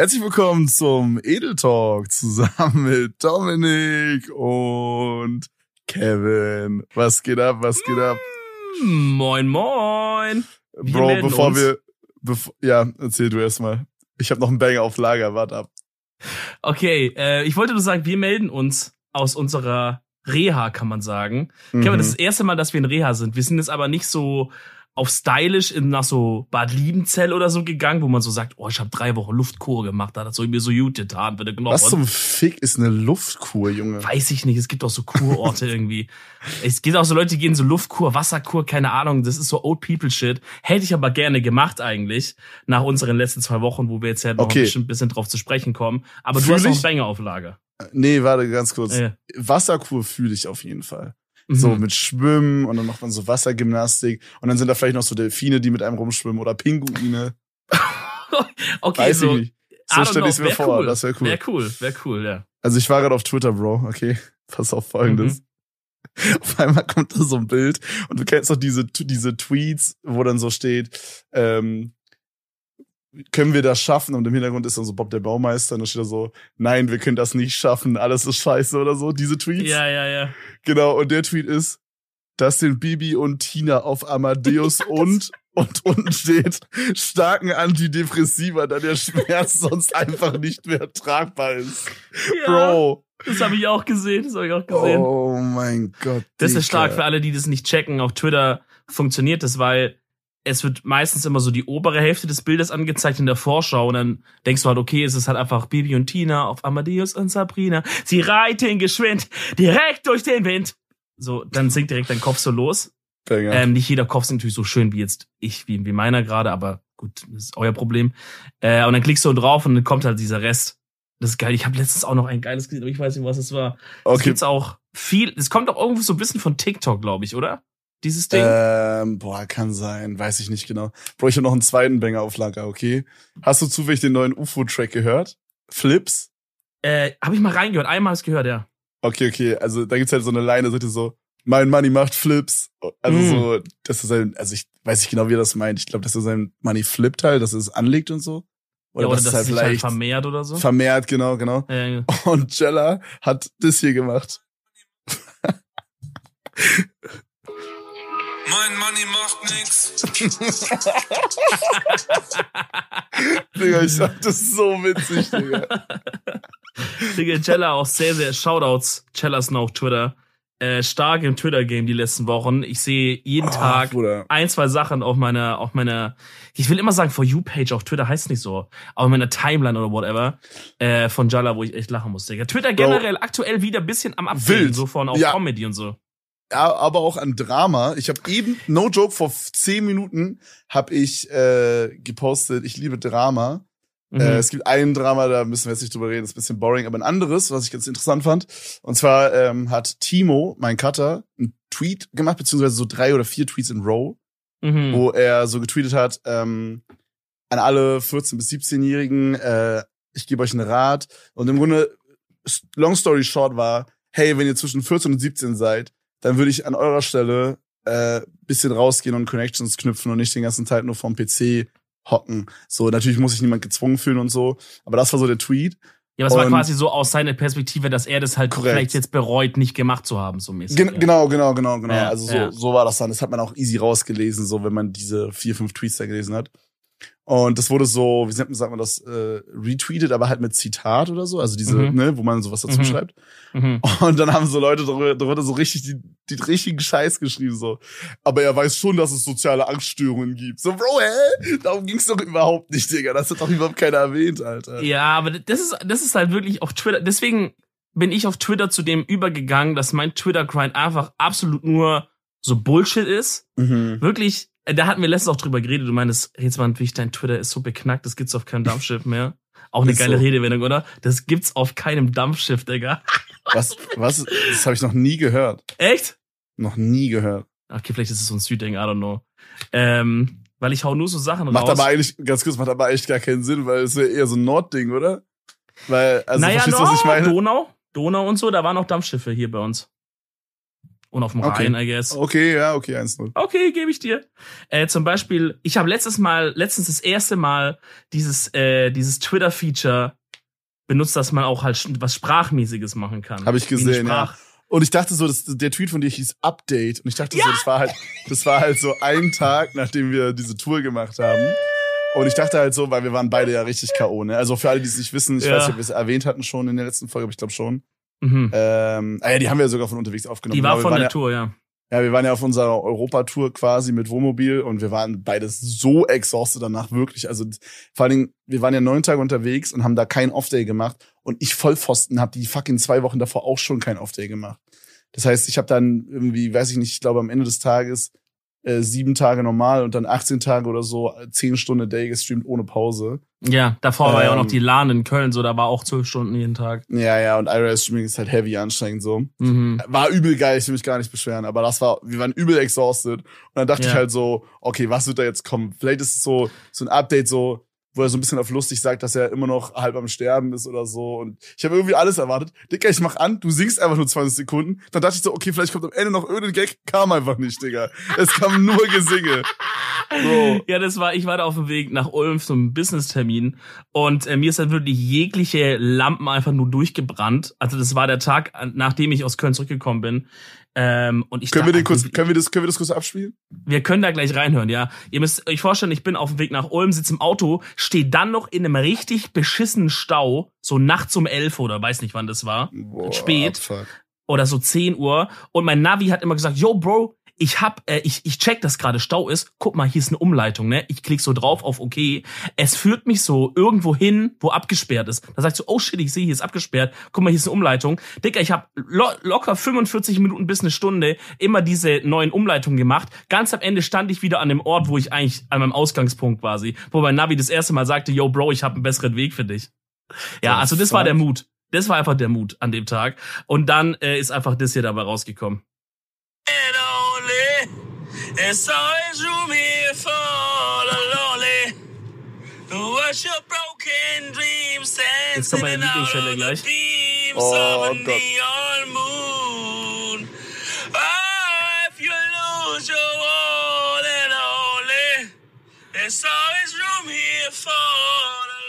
Herzlich willkommen zum Edel Talk zusammen mit Dominik und Kevin. Was geht ab? Was geht ab? Moin, moin. Wir Bro, bevor uns. wir, bevor, ja, erzähl du erstmal. Ich habe noch einen Banger auf Lager, warte ab. Okay, äh, ich wollte nur sagen, wir melden uns aus unserer Reha, kann man sagen. Mhm. Kevin, das ist das erste Mal, dass wir in Reha sind. Wir sind jetzt aber nicht so auf stylisch in, nach so Bad Liebenzell oder so gegangen, wo man so sagt, oh, ich habe drei Wochen Luftkur gemacht, da hat so mir so gut getan, bitte Knochen. Was zum Fick ist eine Luftkur, Junge? Weiß ich nicht, es gibt auch so Kurorte irgendwie. Es gibt auch so Leute, die gehen so Luftkur, Wasserkur, keine Ahnung, das ist so Old People Shit. Hätte ich aber gerne gemacht eigentlich, nach unseren letzten zwei Wochen, wo wir jetzt ja noch okay. ein bisschen drauf zu sprechen kommen. Aber Fühl du hast noch Banger auf Lager. Nee, warte ganz kurz. Ja. Wasserkur fühle ich auf jeden Fall. So mhm. mit Schwimmen und dann macht man so Wassergymnastik und dann sind da vielleicht noch so Delfine, die mit einem rumschwimmen oder Pinguine. okay, Weiß so. Ich nicht. So stelle ich es mir vor, cool. das wäre cool. Wäre cool, wäre cool, ja. Also ich war gerade auf Twitter, Bro, okay? Pass auf folgendes. Mhm. Auf einmal kommt da so ein Bild und du kennst doch diese, diese Tweets, wo dann so steht, ähm, können wir das schaffen? Und im Hintergrund ist dann so Bob der Baumeister und da steht da so, nein, wir können das nicht schaffen, alles ist scheiße oder so, diese Tweets. Ja, ja, ja. Genau, und der Tweet ist, das sind Bibi und Tina auf Amadeus und und unten steht starken Antidepressiva, da der Schmerz sonst einfach nicht mehr tragbar ist. Ja, Bro. Das habe ich auch gesehen, das habe ich auch gesehen. Oh mein Gott. Das ist stark für alle, die das nicht checken. Auf Twitter funktioniert das, weil es wird meistens immer so die obere Hälfte des Bildes angezeigt in der Vorschau und dann denkst du halt, okay, es ist halt einfach Bibi und Tina auf Amadeus und Sabrina. Sie reiten geschwind direkt durch den Wind. So, dann sinkt direkt dein Kopf so los. Ähm, nicht jeder Kopf ist natürlich so schön wie jetzt ich, wie, wie meiner gerade, aber gut, das ist euer Problem. Äh, und dann klickst du drauf und dann kommt halt dieser Rest. Das ist geil. Ich habe letztens auch noch ein geiles gesehen, aber ich weiß nicht, was es war. Okay. Es gibt's auch viel. Es kommt auch irgendwo so ein bisschen von TikTok, glaube ich, oder? Dieses Ding? Ähm, boah, kann sein, weiß ich nicht genau. Bro, ich habe noch einen zweiten Banger auf Lager, okay? Hast du zufällig den neuen UFO-Track gehört? Flips? Äh, habe ich mal reingehört, einmal hast gehört, ja. Okay, okay, also da gibt's halt so eine Line, da sagt so, mein Money macht Flips. Also mm. so, das ist ein, also ich weiß nicht genau, wie er das meint. Ich glaube, das ist sein Money flippt halt, dass er es anlegt und so. Oder, ja, oder das, das ist halt, halt vermehrt oder so. Vermehrt, genau, genau. Ja, ja. Und Jella hat das hier gemacht. Mein Money macht nix. Digga, ich fand das so witzig, Digga. Digga, Cella auch sehr, sehr Shoutouts. Cellas noch auf Twitter. Äh, stark im Twitter-Game die letzten Wochen. Ich sehe jeden oh, Tag Bruder. ein, zwei Sachen auf meiner, auf meiner, ich will immer sagen For You-Page auf Twitter, heißt nicht so, auf meiner Timeline oder whatever, äh, von Jalla, wo ich echt lachen musste. Twitter generell Bro. aktuell wieder ein bisschen am Abwählen, so von auch ja. Comedy und so aber auch an Drama. Ich habe eben, no joke, vor zehn Minuten habe ich äh, gepostet, ich liebe Drama. Mhm. Äh, es gibt ein Drama, da müssen wir jetzt nicht drüber reden, ist ein bisschen boring, aber ein anderes, was ich ganz interessant fand. Und zwar ähm, hat Timo, mein Cutter, einen Tweet gemacht, beziehungsweise so drei oder vier Tweets in Row, mhm. wo er so getweetet hat, ähm, an alle 14- bis 17-Jährigen, äh, ich gebe euch einen Rat. Und im Grunde, long story short war, hey, wenn ihr zwischen 14 und 17 seid, dann würde ich an eurer Stelle äh, bisschen rausgehen und Connections knüpfen und nicht den ganzen Tag nur vom PC hocken. So, natürlich muss sich niemand gezwungen fühlen und so, aber das war so der Tweet. Ja, aber es war quasi so aus seiner Perspektive, dass er das halt korrekt. vielleicht jetzt bereut, nicht gemacht zu haben, so mäßig. Gen ja. Genau, genau, genau, genau. Ja, also so, ja. so war das dann. Das hat man auch easy rausgelesen, so wenn man diese vier, fünf Tweets da gelesen hat. Und das wurde so, wie sagt man das, äh, retweetet, aber halt mit Zitat oder so, also diese, mhm. ne, wo man sowas dazu mhm. schreibt. Mhm. Und dann haben so Leute darunter so richtig die, die richtigen Scheiß geschrieben, so. Aber er weiß schon, dass es soziale Angststörungen gibt. So, Bro, hä? Darum ging's doch überhaupt nicht, Digga. Das hat doch überhaupt keiner erwähnt, Alter. Ja, aber das ist, das ist halt wirklich auf Twitter, deswegen bin ich auf Twitter zu dem übergegangen, dass mein Twitter-Grind einfach absolut nur so Bullshit ist. Mhm. Wirklich da hatten wir letztens auch drüber geredet. Du meinst, jetzt mal wie ich dein Twitter ist so beknackt, das gibt's auf keinem Dampfschiff mehr. Auch eine ist geile so. Redewendung, oder? Das gibt's auf keinem Dampfschiff, Digga. Was, was? Das habe ich noch nie gehört. Echt? Noch nie gehört. Okay, vielleicht ist es so ein Südding, I don't know. Ähm, weil ich hau nur so Sachen macht raus. Macht aber eigentlich, ganz kurz, macht aber echt gar keinen Sinn, weil es wäre eher so ein Nordding, oder? Weil, also, naja, verstehst du, no, was ich meine? Donau, Donau und so, da waren auch Dampfschiffe hier bei uns. Und auf dem Okay. Rhein, I guess. Okay, ja, okay, 1-0. Okay, gebe ich dir. Äh, zum Beispiel, ich habe letztes Mal, letztens das erste Mal dieses, äh, dieses Twitter-Feature benutzt, dass man auch halt was Sprachmäßiges machen kann. Hab ich gesehen, ja. Und ich dachte so, das, der Tweet von dir hieß Update. Und ich dachte so, das war halt, das war halt so ein Tag, nachdem wir diese Tour gemacht haben. Und ich dachte halt so, weil wir waren beide ja richtig K.O., ne? Also für alle, die es nicht wissen, ich Ja. weiß nicht, ob wir es erwähnt hatten schon in der letzten Folge, aber ich glaube schon. Mhm. Ähm, ah ja, die haben wir sogar von unterwegs aufgenommen. Die war Genau, von der ja, Tour, ja. Ja, wir waren ja auf unserer Europatour quasi mit Wohnmobil und wir waren beides so exhausted danach, wirklich. Also vor allen Dingen, wir waren ja neun Tage unterwegs und haben da keinen Off-Day gemacht und ich Vollpfosten habe die fucking zwei Wochen davor auch schon keinen Off-Day gemacht. Das heißt, ich habe dann irgendwie, weiß ich nicht, ich glaube am Ende des Tages äh, sieben Tage normal und dann 18 Tage oder so, äh, zehn Stunden Day gestreamt ohne Pause. Ja, davor war ja auch noch Ähm. die LAN in Köln, so da war auch zwölf Stunden jeden Tag. Ja, ja, und IRS-Streaming ist halt heavy anstrengend so. Mhm. War übel geil, ich will mich gar nicht beschweren, aber das war, wir waren übel exhausted. Und dann dachte Ja. ich halt so, okay, was wird da jetzt kommen? Vielleicht ist es so, so ein Update so, wo er so ein bisschen auf lustig sagt, dass er immer noch halb am Sterben ist oder so. Und ich habe irgendwie alles erwartet. Digga, ich mach an, du singst einfach nur 20 Sekunden. Dann dachte ich so, okay, vielleicht kommt am Ende noch irgendein Gag. Kam einfach nicht, Digga. Es kam nur Gesinge. Bro. Ja, das war, ich war da auf dem Weg nach Ulm zum Business-Termin und äh, mir ist dann wirklich jegliche Lampen einfach nur durchgebrannt. Also das war der Tag, nachdem ich aus Köln zurückgekommen bin. Ähm, und ich Können wir den kurz, können wir das, können wir das kurz abspielen? Wir können da gleich reinhören, ja. Ihr müsst euch vorstellen, ich bin auf dem Weg nach Ulm, sitze im Auto, stehe dann noch in einem richtig beschissenen Stau, so nachts um elf oder weiß nicht wann das war, Boah, Spät. Fuck. oder so 10 Uhr. Und mein Navi hat immer gesagt, yo, Bro, ich hab, äh, ich, ich check, dass gerade Stau ist. Guck mal, hier ist eine Umleitung, ne? Ich klick so drauf auf OK. Es führt mich so irgendwo hin, wo abgesperrt ist. Da sagst du, oh shit, ich sehe, hier ist abgesperrt. Guck mal, hier ist eine Umleitung. Dicker, ich habe lo locker 45 Minuten bis eine Stunde immer diese neuen Umleitungen gemacht. Ganz am Ende stand ich wieder an dem Ort, wo ich eigentlich an meinem Ausgangspunkt quasi, wo mein Navi das erste Mal sagte, yo, Bro, ich habe einen besseren Weg für dich. Ja, also das war der Mut. Das war einfach der Mut an dem Tag. Und dann äh, ist einfach das hier dabei rausgekommen. And. It's always room here for the lonely. Who watch your broken dreams Jetzt kommt dancing meine Lieblingsstelle of the gleich. beams Oh, of a Gott. neon moon. Oh, if you lose your all and only. There's always room here for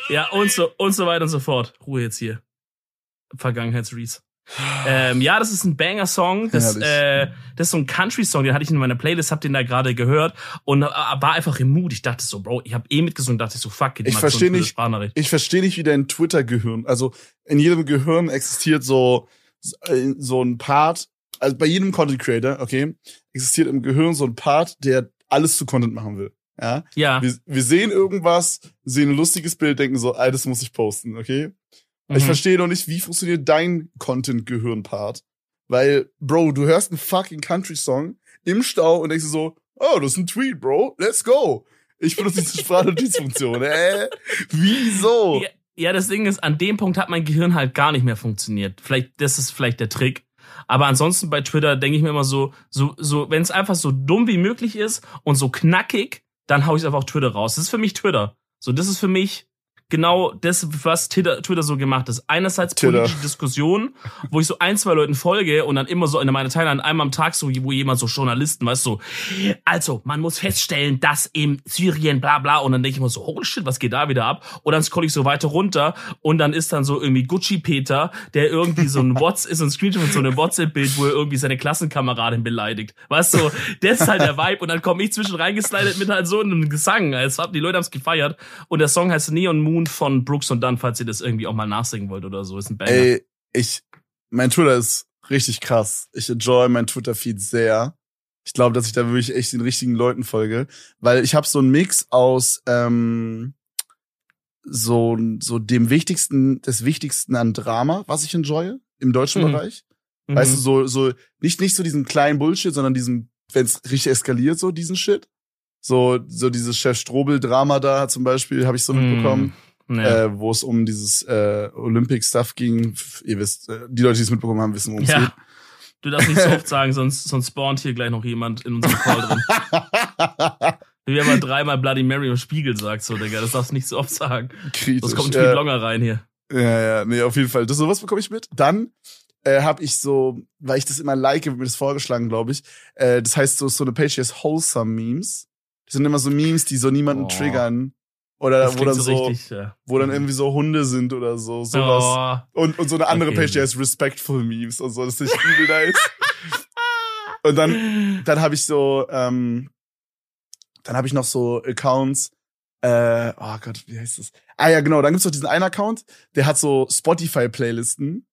the Ja, und so, und so weiter und so fort. Ruhe jetzt hier. Vergangenheitsreese. Ähm, ja, das ist ein Banger-Song. Das, äh, das ist so ein Country-Song, den hatte ich in meiner Playlist, hab den da gerade gehört und äh, war einfach im Mut. Ich dachte so, Bro, ich hab eh mitgesungen, dachte ich so, fuck, geht Ich mal versteh so nicht- ich verstehe nicht, wie dein Twitter-Gehirn, also in jedem Gehirn existiert so, so ein Part, also bei jedem Content Creator, okay, existiert im Gehirn so ein Part, der alles zu Content machen will. Ja, Ja. wir, wir sehen irgendwas, sehen ein lustiges Bild, denken so, all das muss ich posten, okay? Ich Mhm. verstehe noch nicht, wie funktioniert dein Content-Gehirn-Part? Weil, Bro, du hörst einen fucking Country-Song im Stau und denkst dir so, oh, das ist ein Tweet, Bro, let's go. Ich benutze diese Sprachnotizfunktion. Äh, wieso? Ja, ja, das Ding ist, an dem Punkt hat mein Gehirn halt gar nicht mehr funktioniert. Vielleicht, das ist vielleicht der Trick. Aber ansonsten bei Twitter denke ich mir immer so, so, so, wenn es einfach so dumm wie möglich ist und so knackig, dann hau ich einfach auf Twitter raus. Das ist für mich Twitter. So, das ist für mich genau das, was Twitter, Twitter so gemacht ist. Einerseits Twitter. politische Diskussionen, wo ich so ein, zwei Leuten folge und dann immer so in meiner Timeline einmal am Tag so, wo jemand so Journalisten, weißt du, so, also, man muss feststellen, dass in Syrien bla bla und dann denke ich mir so, holy shit, was geht da wieder ab? Und dann scroll ich so weiter runter und dann ist dann so irgendwie Gucci Peter, der irgendwie so ein WhatsApp, ist so ein Screenshot mit so einem WhatsApp-Bild, wo er irgendwie seine Klassenkameradin beleidigt. Weißt du, das ist halt der Vibe und dann komme ich zwischen reingeslidet mit halt so einem Gesang. Es hat, die Leute haben es gefeiert und der Song heißt Neon Moon von Brooks und Dunn, falls ihr das irgendwie auch mal nachsingen wollt oder so. Ist ein Banger. Ey, ich, mein Twitter ist richtig krass. Ich enjoy mein Twitter-Feed sehr. Ich glaube, dass ich da wirklich echt den richtigen Leuten folge, weil ich habe so einen Mix aus ähm, so so dem wichtigsten, des wichtigsten an Drama, was ich enjoye im deutschen Mhm. Bereich. Mhm. Weißt du, so so nicht nicht so diesen kleinen Bullshit, sondern diesen, wenn es richtig eskaliert, so diesen Shit. So so dieses Chef Strobel Drama da zum Beispiel habe ich so mitbekommen Mhm. Ja. äh, wo es um dieses äh, Olympic-Stuff ging. Ihr wisst, äh, die Leute, die es mitbekommen haben, wissen, worum es ja. geht. Du darfst nicht so oft sagen, sonst, sonst spawnt hier gleich noch jemand in unserem Call drin. Wie wenn man dreimal Bloody Mary im Spiegel sagt, so, Digga, das darfst du nicht so oft sagen. Kritisch. Sonst kommt ein Tweet Longer rein hier. ja, ja, nee, auf jeden Fall. Das sowas bekomme ich mit. Dann äh, habe ich so, weil ich das immer like, wird mir das vorgeschlagen, glaube ich. Äh, das heißt so so eine Page, die heißt Wholesome Memes. Das sind immer so Memes, die so niemanden Oh. triggern. Oder wo dann so, richtig, ja. wo dann irgendwie so Hunde sind oder so, sowas. Oh. Und, und so eine andere Okay. Page, die heißt Respectful Memes und so. Das ist übel nice. Und dann, dann habe ich so, ähm, dann habe ich noch so Accounts. Äh, oh Gott, wie heißt das? Ah ja, genau. Dann gibt's noch diesen einen Account, der hat so Spotify-Playlisten,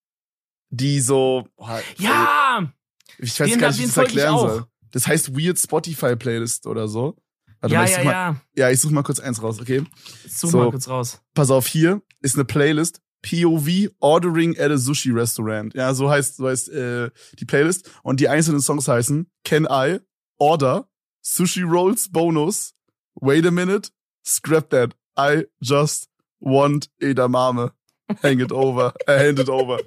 die so. Oh, Ja! ich weiß den- gar nicht, wie ich das erklären soll. Das heißt Weird Spotify Playlist oder so. Warte ja, mal, ich ja, mal, ja. ja, ich suche mal kurz eins raus, okay? Such So. mal kurz raus. Pass auf, hier ist eine Playlist. POV Ordering at a Sushi Restaurant. Ja, so heißt, so heißt äh, die Playlist. Und die einzelnen Songs heißen Can I, Order, Sushi Rolls Bonus, Wait a Minute, Scrap That, I Just Want Edamame. Hang it over, äh, hand it over.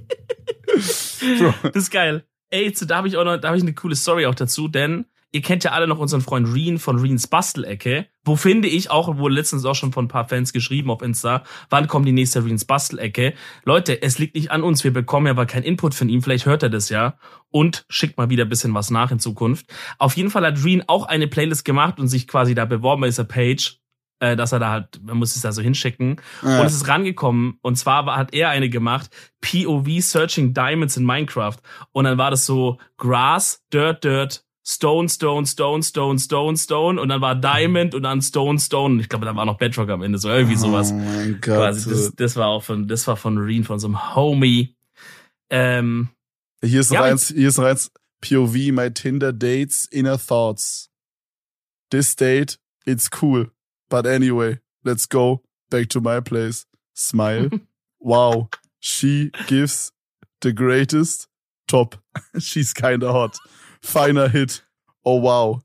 Bro. Das ist geil. Ey, da habe ich auch noch, da habe ich eine coole Story auch dazu, denn ihr kennt ja alle noch unseren Freund Reen von Reens Bastelecke. Wo finde ich auch, wurde letztens auch schon von ein paar Fans geschrieben auf Insta, wann kommt die nächste Reens Bastelecke? Leute, es liegt nicht an uns, wir bekommen ja aber keinen Input von ihm, vielleicht hört er das ja und schickt mal wieder ein bisschen was nach in Zukunft. Auf jeden Fall hat Reen auch eine Playlist gemacht und sich quasi da beworben bei dieser Page, äh, dass er da halt, man muss es da so hinschicken. Ja. Und es ist rangekommen. Und zwar war, hat er eine gemacht, POV Searching Diamonds in Minecraft. Und dann war das so Grass, Dirt, Dirt, Stone, Stone, Stone, Stone, Stone, Stone. Und dann war Diamond und dann Stone, Stone. Ich glaube, da war noch Bedrock am Ende, so irgendwie sowas. Oh mein Gott. Quasi. Das, das war auch von, das war von Reen, von so einem Homie. Ähm, Hier ist noch Ja, eins, hier ist noch eins. POV, my Tinder dates, inner thoughts. This date, it's cool. But anyway, let's go back to my place. Smile. wow. She gives the greatest. Top. She's kinda hot. Finer hit. Oh wow.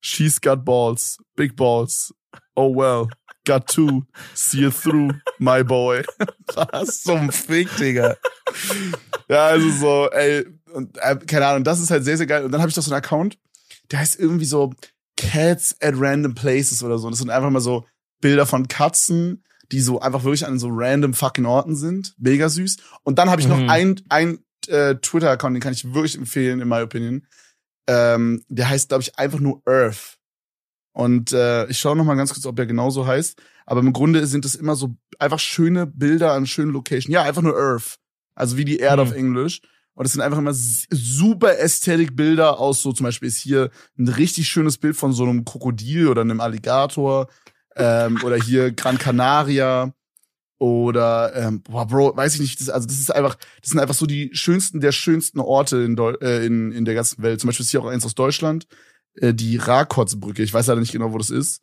She's got balls. Big balls. Oh well. Got two. See you through, my boy. Was zum Fick, Digga. Ja, also so, ey, und, äh, keine Ahnung, das ist halt sehr, sehr geil. Und dann habe ich doch so einen Account, der heißt irgendwie so Cats at Random Places oder so. Und das sind einfach mal so Bilder von Katzen, die so einfach wirklich an so random fucking Orten sind. Mega süß. Und dann habe ich Mhm. noch ein, ein äh, Twitter-Account, den kann ich wirklich empfehlen, in my opinion. Ähm, der heißt, glaube ich, einfach nur Earth. Und äh, ich schaue noch mal ganz kurz, ob er genauso heißt. Aber im Grunde sind es immer so einfach schöne Bilder an schönen Locations. Ja, einfach nur Earth. Also wie die Erde Mhm. auf Englisch. Und es sind einfach immer super Ästhetik-Bilder aus so, zum Beispiel ist hier ein richtig schönes Bild von so einem Krokodil oder einem Alligator. Ähm, oder hier Gran Canaria. Oder, ähm, boah, Bro, weiß ich nicht, das, also das ist einfach, das sind einfach so die schönsten der schönsten Orte in, Deu äh, in, in der ganzen Welt. Zum Beispiel ist hier auch eins aus Deutschland, äh, die Rakotsbrücke. Ich weiß leider nicht genau, wo das ist,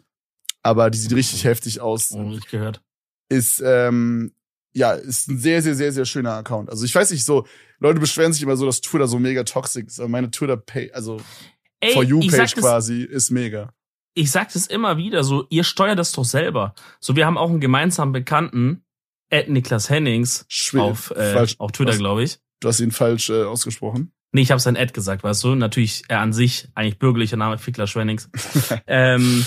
aber die sieht richtig heftig aus oh, ich gehört. ist ähm, ja ist ein sehr sehr sehr sehr schöner Account. Also ich weiß nicht so Leute beschweren sich immer so, dass Twitter so mega toxic ist. Aber meine Twitter Page, also Ey, for you Page quasi ist mega. ich sag das immer wieder, so, ihr steuert das doch selber. So, wir haben auch einen gemeinsamen Bekannten, Ed Niklas Hennings, Schwer, auf, äh, auf Twitter, glaube ich. Du hast ihn falsch äh, ausgesprochen. Nee, ich habe sein Ed gesagt, weißt du? Natürlich, er an sich, eigentlich bürgerlicher Name, Fickler Schwennings. ähm,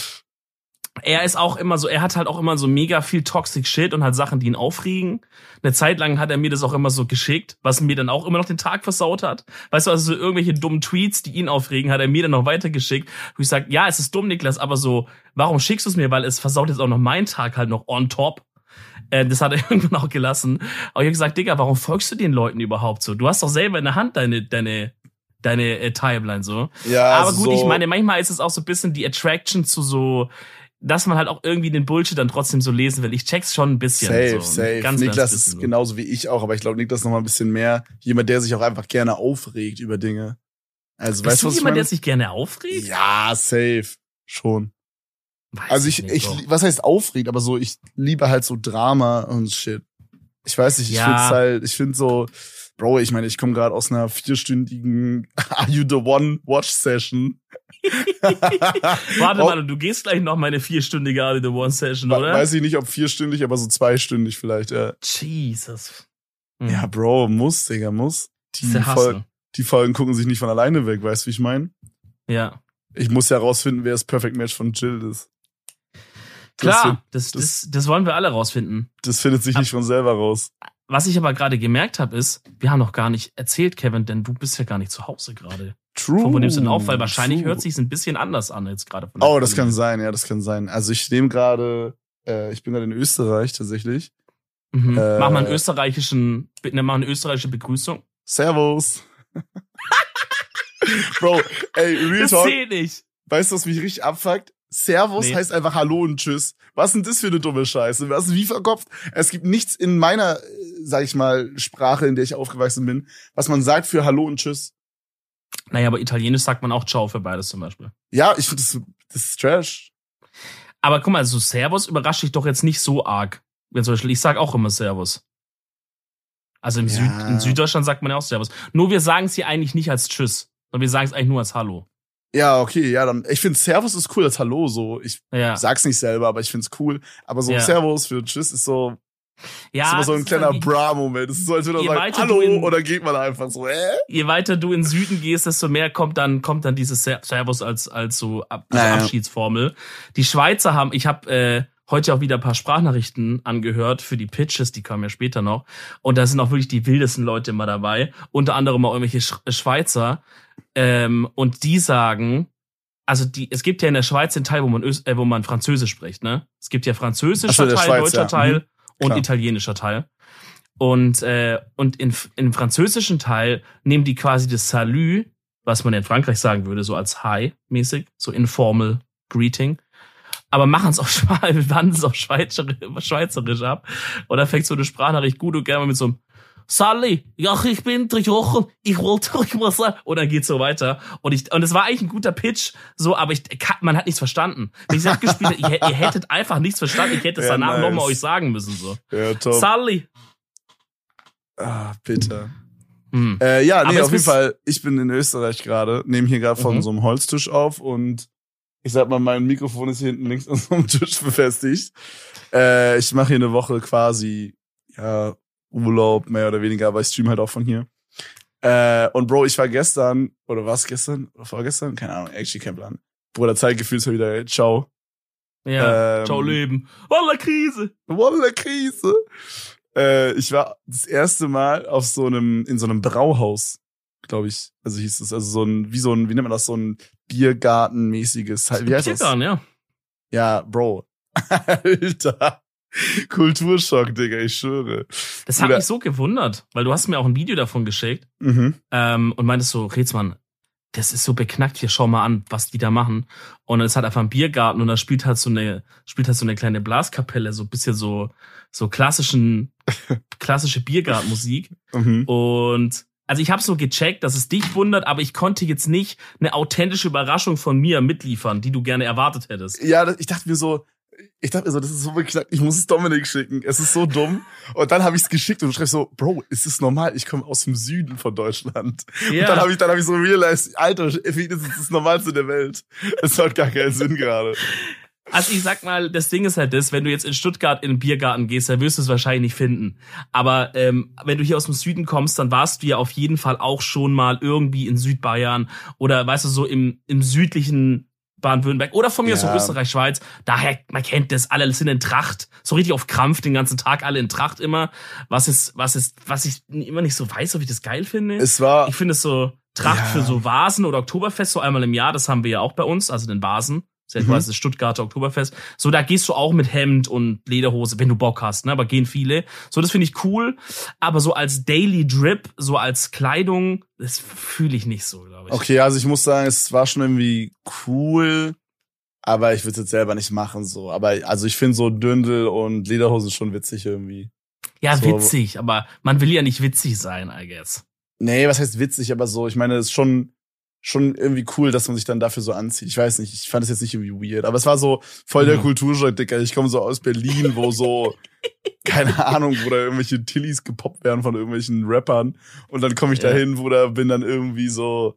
er ist auch immer so, er hat halt auch immer so mega viel Toxic Shit und halt Sachen, die ihn aufregen. Eine Zeit lang hat er mir das auch immer so geschickt, was mir dann auch immer noch den Tag versaut hat. Weißt du, also so irgendwelche dummen Tweets, die ihn aufregen, hat er mir dann noch weitergeschickt. Wo ich sag, ja, es ist dumm, Niklas, aber so, warum schickst du es mir? Weil es versaut jetzt auch noch meinen Tag halt noch on top. Äh, das hat er irgendwann auch gelassen. Aber ich habe gesagt, Digga, warum folgst du den Leuten überhaupt so? Du hast doch selber in der Hand deine, deine, deine äh, Timeline so. Ja, Aber gut, so, ich meine, manchmal ist es auch so ein bisschen die Attraction zu so, dass man halt auch irgendwie den Bullshit dann trotzdem so lesen will. Ich check's schon ein bisschen. safe, so, safe. Ganz, Niklas ganz ist genauso wie ich auch, aber ich glaube, Niklas ist noch mal ein bisschen mehr jemand, der sich auch einfach gerne aufregt über Dinge. Also Bist weißt du, was ich jemand, meine? der sich gerne aufregt? Ja, safe. Schon. Weiß Also ich, ich, Bro. was heißt aufregt, aber so, ich liebe halt so Drama und shit. Ich weiß nicht, ich Ja. find's halt, ich find so, Bro, ich meine, ich komme gerade aus einer vierstündigen Are You the One Watch Session. Warte mal, du gehst gleich noch meine vierstündige Are The One Session, oder? Weiß ich nicht, ob vierstündig, aber so zweistündig vielleicht, ja. Jesus. Hm. Ja, Bro, muss, Digga, muss. Die, Fol die Folgen gucken sich nicht von alleine weg, weißt du, wie ich meine? Ja. Ich muss ja rausfinden, wer das Perfect Match von Jill ist. Klar, das, das- das, das wollen wir alle rausfinden. das findet sich nicht von selber raus. Was ich aber gerade gemerkt habe, ist, wir haben noch gar nicht erzählt, Kevin, denn du bist ja gar nicht zu Hause gerade. True. Von wo nimmst du denn auf? Weil wahrscheinlich true. hört sich's ein bisschen anders an jetzt gerade. von Oh, das kann sein, ja, das kann sein. Also ich nehme gerade, äh, ich bin gerade in Österreich tatsächlich. Mhm. Äh, mach mal einen österreichischen, ne, mach eine österreichische Begrüßung. Servus. Bro, ey, Real Das Talk, nicht. weißt du, was mich richtig abfuckt? Servus Nee. heißt einfach Hallo und Tschüss. Was ist denn das für eine dumme Scheiße? Was ist wie verkopft? Es gibt nichts in meiner, äh, sag ich mal, Sprache, in der ich aufgewachsen bin, was man sagt für Hallo und Tschüss. Naja, aber italienisch sagt man auch Ciao für beides zum Beispiel. Ja, ich finde das, das ist Trash. Aber guck mal, so Servus überrascht dich doch jetzt nicht so arg. Wenn zum Beispiel, ich sag auch immer Servus. Also im Ja. Süd, in Süddeutschland sagt man ja auch Servus. Nur wir sagen es hier eigentlich nicht als Tschüss, sondern wir sagen es eigentlich nur als Hallo. Ja, okay, ja, dann, ich finde Servus ist cool als Hallo, so. Ich Ja. sag's nicht selber, aber ich find's cool. Aber so Ja. Servus für Tschüss ist so, ja ist immer so ein kleiner Bra-Moment. Das ist so, als würde man sagen, Hallo, in- oder geht man einfach so, äh? Je weiter du in den Süden gehst, desto mehr kommt dann kommt dann dieses Ser- Servus als als so Ab als Ja, ja. Abschiedsformel. Die Schweizer haben, ich habe äh, heute auch wieder ein paar Sprachnachrichten angehört für die Pitches, die kamen ja später noch. Und da sind auch wirklich die wildesten Leute immer dabei. Unter anderem auch irgendwelche Sch Schweizer. Ähm, und die sagen, also die, es gibt ja in der Schweiz den Teil, wo man, Ös äh, wo man Französisch spricht, ne? Es gibt ja französischer so, Teil, Schweiz, deutscher ja. Teil Mhm. und Klar. italienischer Teil. Und, äh, und in, im französischen Teil nehmen die quasi das Salut, was man in Frankreich sagen würde, so als Hi mäßig, so informal Greeting. Aber machen es auf es auf Schweizerisch, Schweizerisch ab. Und dann fängt so eine Sprachnachricht gut und gerne mit so einem Sally, ja, ich bin drei Wochen, ich wollte euch mal sagen. Und dann geht's so weiter. Und ich, und es war eigentlich ein guter Pitch, so, aber ich, man hat nichts verstanden. Wenn ich hätte, ihr, ihr hättet einfach nichts verstanden. Ich hätte es Ja, danach nice. nochmal euch sagen müssen, so. Ja, top. Sally. ah, bitte. Hm. Äh, ja, nee, auf jeden Fall, ich bin in Österreich gerade, nehme hier gerade von Mhm. so einem Holztisch auf und ich sag mal, mein Mikrofon ist hier hinten links an so einem Tisch befestigt. Äh, ich mache hier eine Woche quasi, ja, Urlaub, mehr oder weniger, aber ich stream halt auch von hier. Äh, und Bro, ich war gestern, oder was gestern? Oder vorgestern? Keine Ahnung, actually kein Plan. Bruder, Zeitgefühl ist ja wieder, ciao. Ja, Ähm, ciao Leben. Voller Krise. Wolle Krise. Äh, ich war das erste Mal auf so einem, in so einem Brauhaus, glaube ich. Also hieß es, also so ein, wie so ein, wie nennt man das, so ein Biergartenmäßiges, wie heißt das? Biergarten, ja. Ja, Bro. Alter. Kulturschock, Digga, ich schwöre. Das hat mich so gewundert, weil du hast mir auch ein Video davon geschickt Mhm. ähm, und meintest so, Rätsmann, das ist so beknackt hier, schau mal an, was die da machen. Und es hat einfach ein Biergarten und da spielt halt so eine, spielt halt so eine kleine Blaskapelle, so ein bisschen so, so klassischen, klassische Biergartenmusik. Mhm. Und also ich habe so gecheckt, dass es dich wundert, aber ich konnte jetzt nicht eine authentische Überraschung von mir mitliefern, die du gerne erwartet hättest. Ja, ich dachte mir so, ich dachte mir so, das ist so beknackt, ich muss es Dominik schicken. Es ist so dumm. Und dann habe ich es geschickt und du schreibst so, Bro, ist es normal? Ich komme aus dem Süden von Deutschland. Ja. Und dann habe ich, dann hab ich so realized, Alter, für ihn ist das Normalste der Welt. Es hat gar keinen Sinn gerade. Also ich sag mal, das Ding ist halt das, wenn du jetzt in Stuttgart in den Biergarten gehst, dann wirst du es wahrscheinlich nicht finden. Aber ähm, wenn du hier aus dem Süden kommst, dann warst du ja auf jeden Fall auch schon mal irgendwie in Südbayern oder weißt du so im, im südlichen Baden-Württemberg oder von mir aus Ja. so Österreich, Schweiz. Daher, man kennt das, alle sind in Tracht, so richtig auf Krampf den ganzen Tag, alle in Tracht immer. Was ist, was ist, was ich immer nicht so weiß, ob ich das geil finde. Es war, Ich finde es so Tracht Ja. für so Vasen oder Oktoberfest so einmal im Jahr, das haben wir ja auch bei uns, also den Vasen. Das ist Mhm. das Stuttgarter Oktoberfest. So, da gehst du auch mit Hemd und Lederhose, wenn du Bock hast, ne? Aber gehen viele. So, das finde ich cool. Aber so als Daily Drip, so als Kleidung, das fühle ich nicht so, glaube ich. okay, also ich muss sagen, es war schon irgendwie cool, aber ich würde es jetzt selber nicht machen, so. Aber, also ich finde so Dündel und Lederhosen schon witzig irgendwie. Ja, so. witzig, aber man will ja nicht witzig sein, I guess. Nee, was heißt witzig, aber so, ich meine, es ist schon, schon irgendwie cool, dass man sich dann dafür so anzieht. Ich weiß nicht, ich fand es jetzt nicht irgendwie weird, aber es war so voll der Mhm. Kulturschock, Dicker. Ich komme so aus Berlin, wo so, keine Ahnung, wo da irgendwelche Tillies gepoppt werden von irgendwelchen Rappern. Und dann komme ich Ja. da hin, wo da bin dann irgendwie so,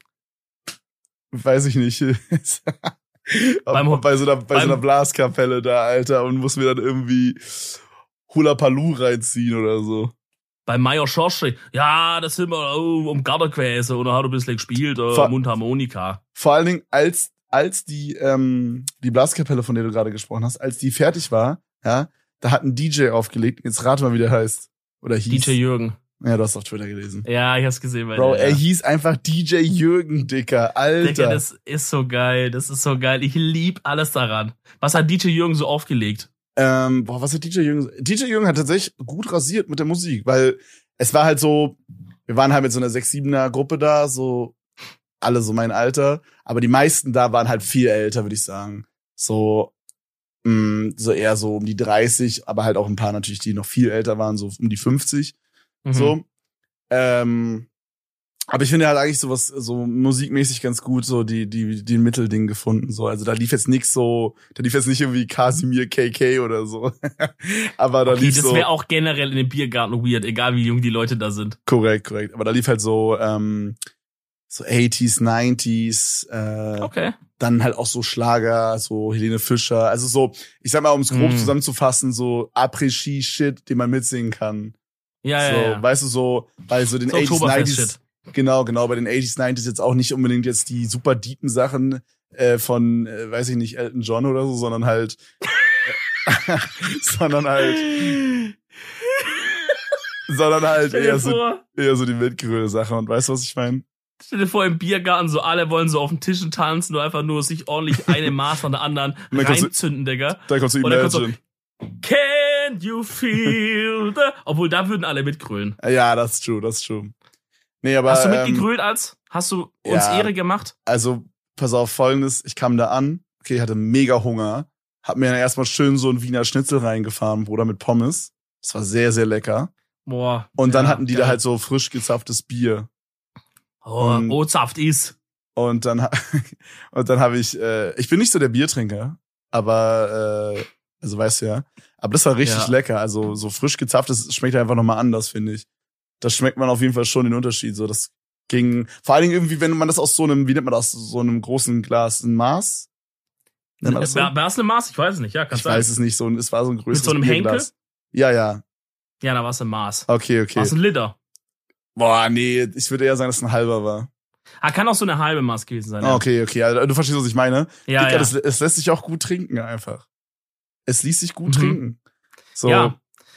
weiß ich nicht, Beim- bei so einer, bei so einer Blaskapelle da, Alter, und muss mir dann irgendwie Hula Palu reinziehen oder so. Bei Major Schorsche, ja, das sind wir oh, um Garderquäse und er hat ein bisschen gespielt, äh, Ver- Mundharmonika. Vor allen Dingen, als, als die, ähm, die Blaskapelle, von der du gerade gesprochen hast, als die fertig war, ja, da hat ein DJ aufgelegt. Jetzt rate mal, wie der heißt. Oder hieß. DJ Jürgen. Ja, du hast auf Twitter gelesen. Ja, ich hab's gesehen bei Bro, dir, er ja. hieß einfach DJ Jürgen, Dicker. Alter. Digga, das ist so geil. Das ist so geil. Ich lieb alles daran. Was hat DJ Jürgen so aufgelegt? Ähm, boah, was hat DJ Jürgen? DJ Jürgen hat tatsächlich gut rasiert mit der Musik, weil es war halt so, wir waren halt mit so einer 6-7er Gruppe da, so alle so mein Alter, aber die meisten da waren halt viel älter, würde ich sagen. So, mh, so eher so um die 30, aber halt auch ein paar natürlich, die noch viel älter waren, so um die 50. Mhm. So. Ähm, aber ich finde, hat eigentlich sowas so musikmäßig ganz gut so die die die Mittelding gefunden so. Also da lief jetzt nix so, da lief jetzt nicht irgendwie Casimir KK oder so. aber da Okay, lief das so wäre auch generell in dem Biergarten weird, egal wie jung die Leute da sind. korrekt, korrekt. Aber da lief halt so ähm, so 80s, 90s, äh, Okay. dann halt auch so Schlager, so Helene Fischer, also so, ich sag mal, um es grob Mm. zusammenzufassen, so Après-Ski-Shit, den man mitsingen kann. Ja, so, ja, ja. weißt du, so, bei so den So 80s, 90s, Oktoberfest-Shit. Genau, genau. Bei den 80s, 90s jetzt auch nicht unbedingt jetzt die super deepen Sachen äh, von, äh, weiß ich nicht, Elton John oder so, sondern halt, äh, sondern halt, sondern halt eher so, eher so die mitgröle Sache. Und weißt du, was ich meine? stell dir vor, im Biergarten so alle wollen so auf den Tischen tanzen, nur einfach nur sich ordentlich eine Maß an der anderen reinzünden, Digga. Da kommst du- Imagine. Can you feel the... Obwohl, da würden alle mitgrölen. Ja, das ist true, das ist true. Nee, aber, Hast du ähm, mitgegrölt als? Hast du uns ja. Ehre gemacht? also, pass auf, folgendes, ich kam da an, okay, hatte mega Hunger, hab mir dann erstmal schön so ein Wiener Schnitzel reingefahren, Bruder, mit Pommes. Das war sehr, sehr lecker. Boah. Und dann ja, hatten die geil. da halt so frisch gezapftes Bier. Oh, und- Brotsaft ist. Und dann, und dann habe ich, äh, ich bin nicht so der Biertrinker, aber, äh, also weißt du ja, aber das war richtig Ja. lecker. Also so frisch gezapftes schmeckt einfach nochmal anders, finde ich. Das schmeckt man auf jeden Fall schon den Unterschied. So, das ging, vor allen Dingen irgendwie, wenn man das aus so einem, wie nennt man das, so einem großen Glas, ein Maß? Nennt man das so? War war es eine Maß? Ich weiß es nicht. Ja, kann Ich sein. weiß es nicht, so, ein- es war so ein größeres so einem Henkel? Bierglas. Ja, ja. Ja, da war es ein Maß. Okay, okay. War es ein Liter? Boah, nee, ich würde eher sagen, dass es ein halber war. Ah, kann auch so eine halbe Maß gewesen sein. Ah, ja. Okay, okay. Also, du verstehst, was ich meine. Ja, Dicker, ja. Das, es lässt sich auch gut trinken einfach. Es ließ sich gut Mhm. trinken. So, ja, äh,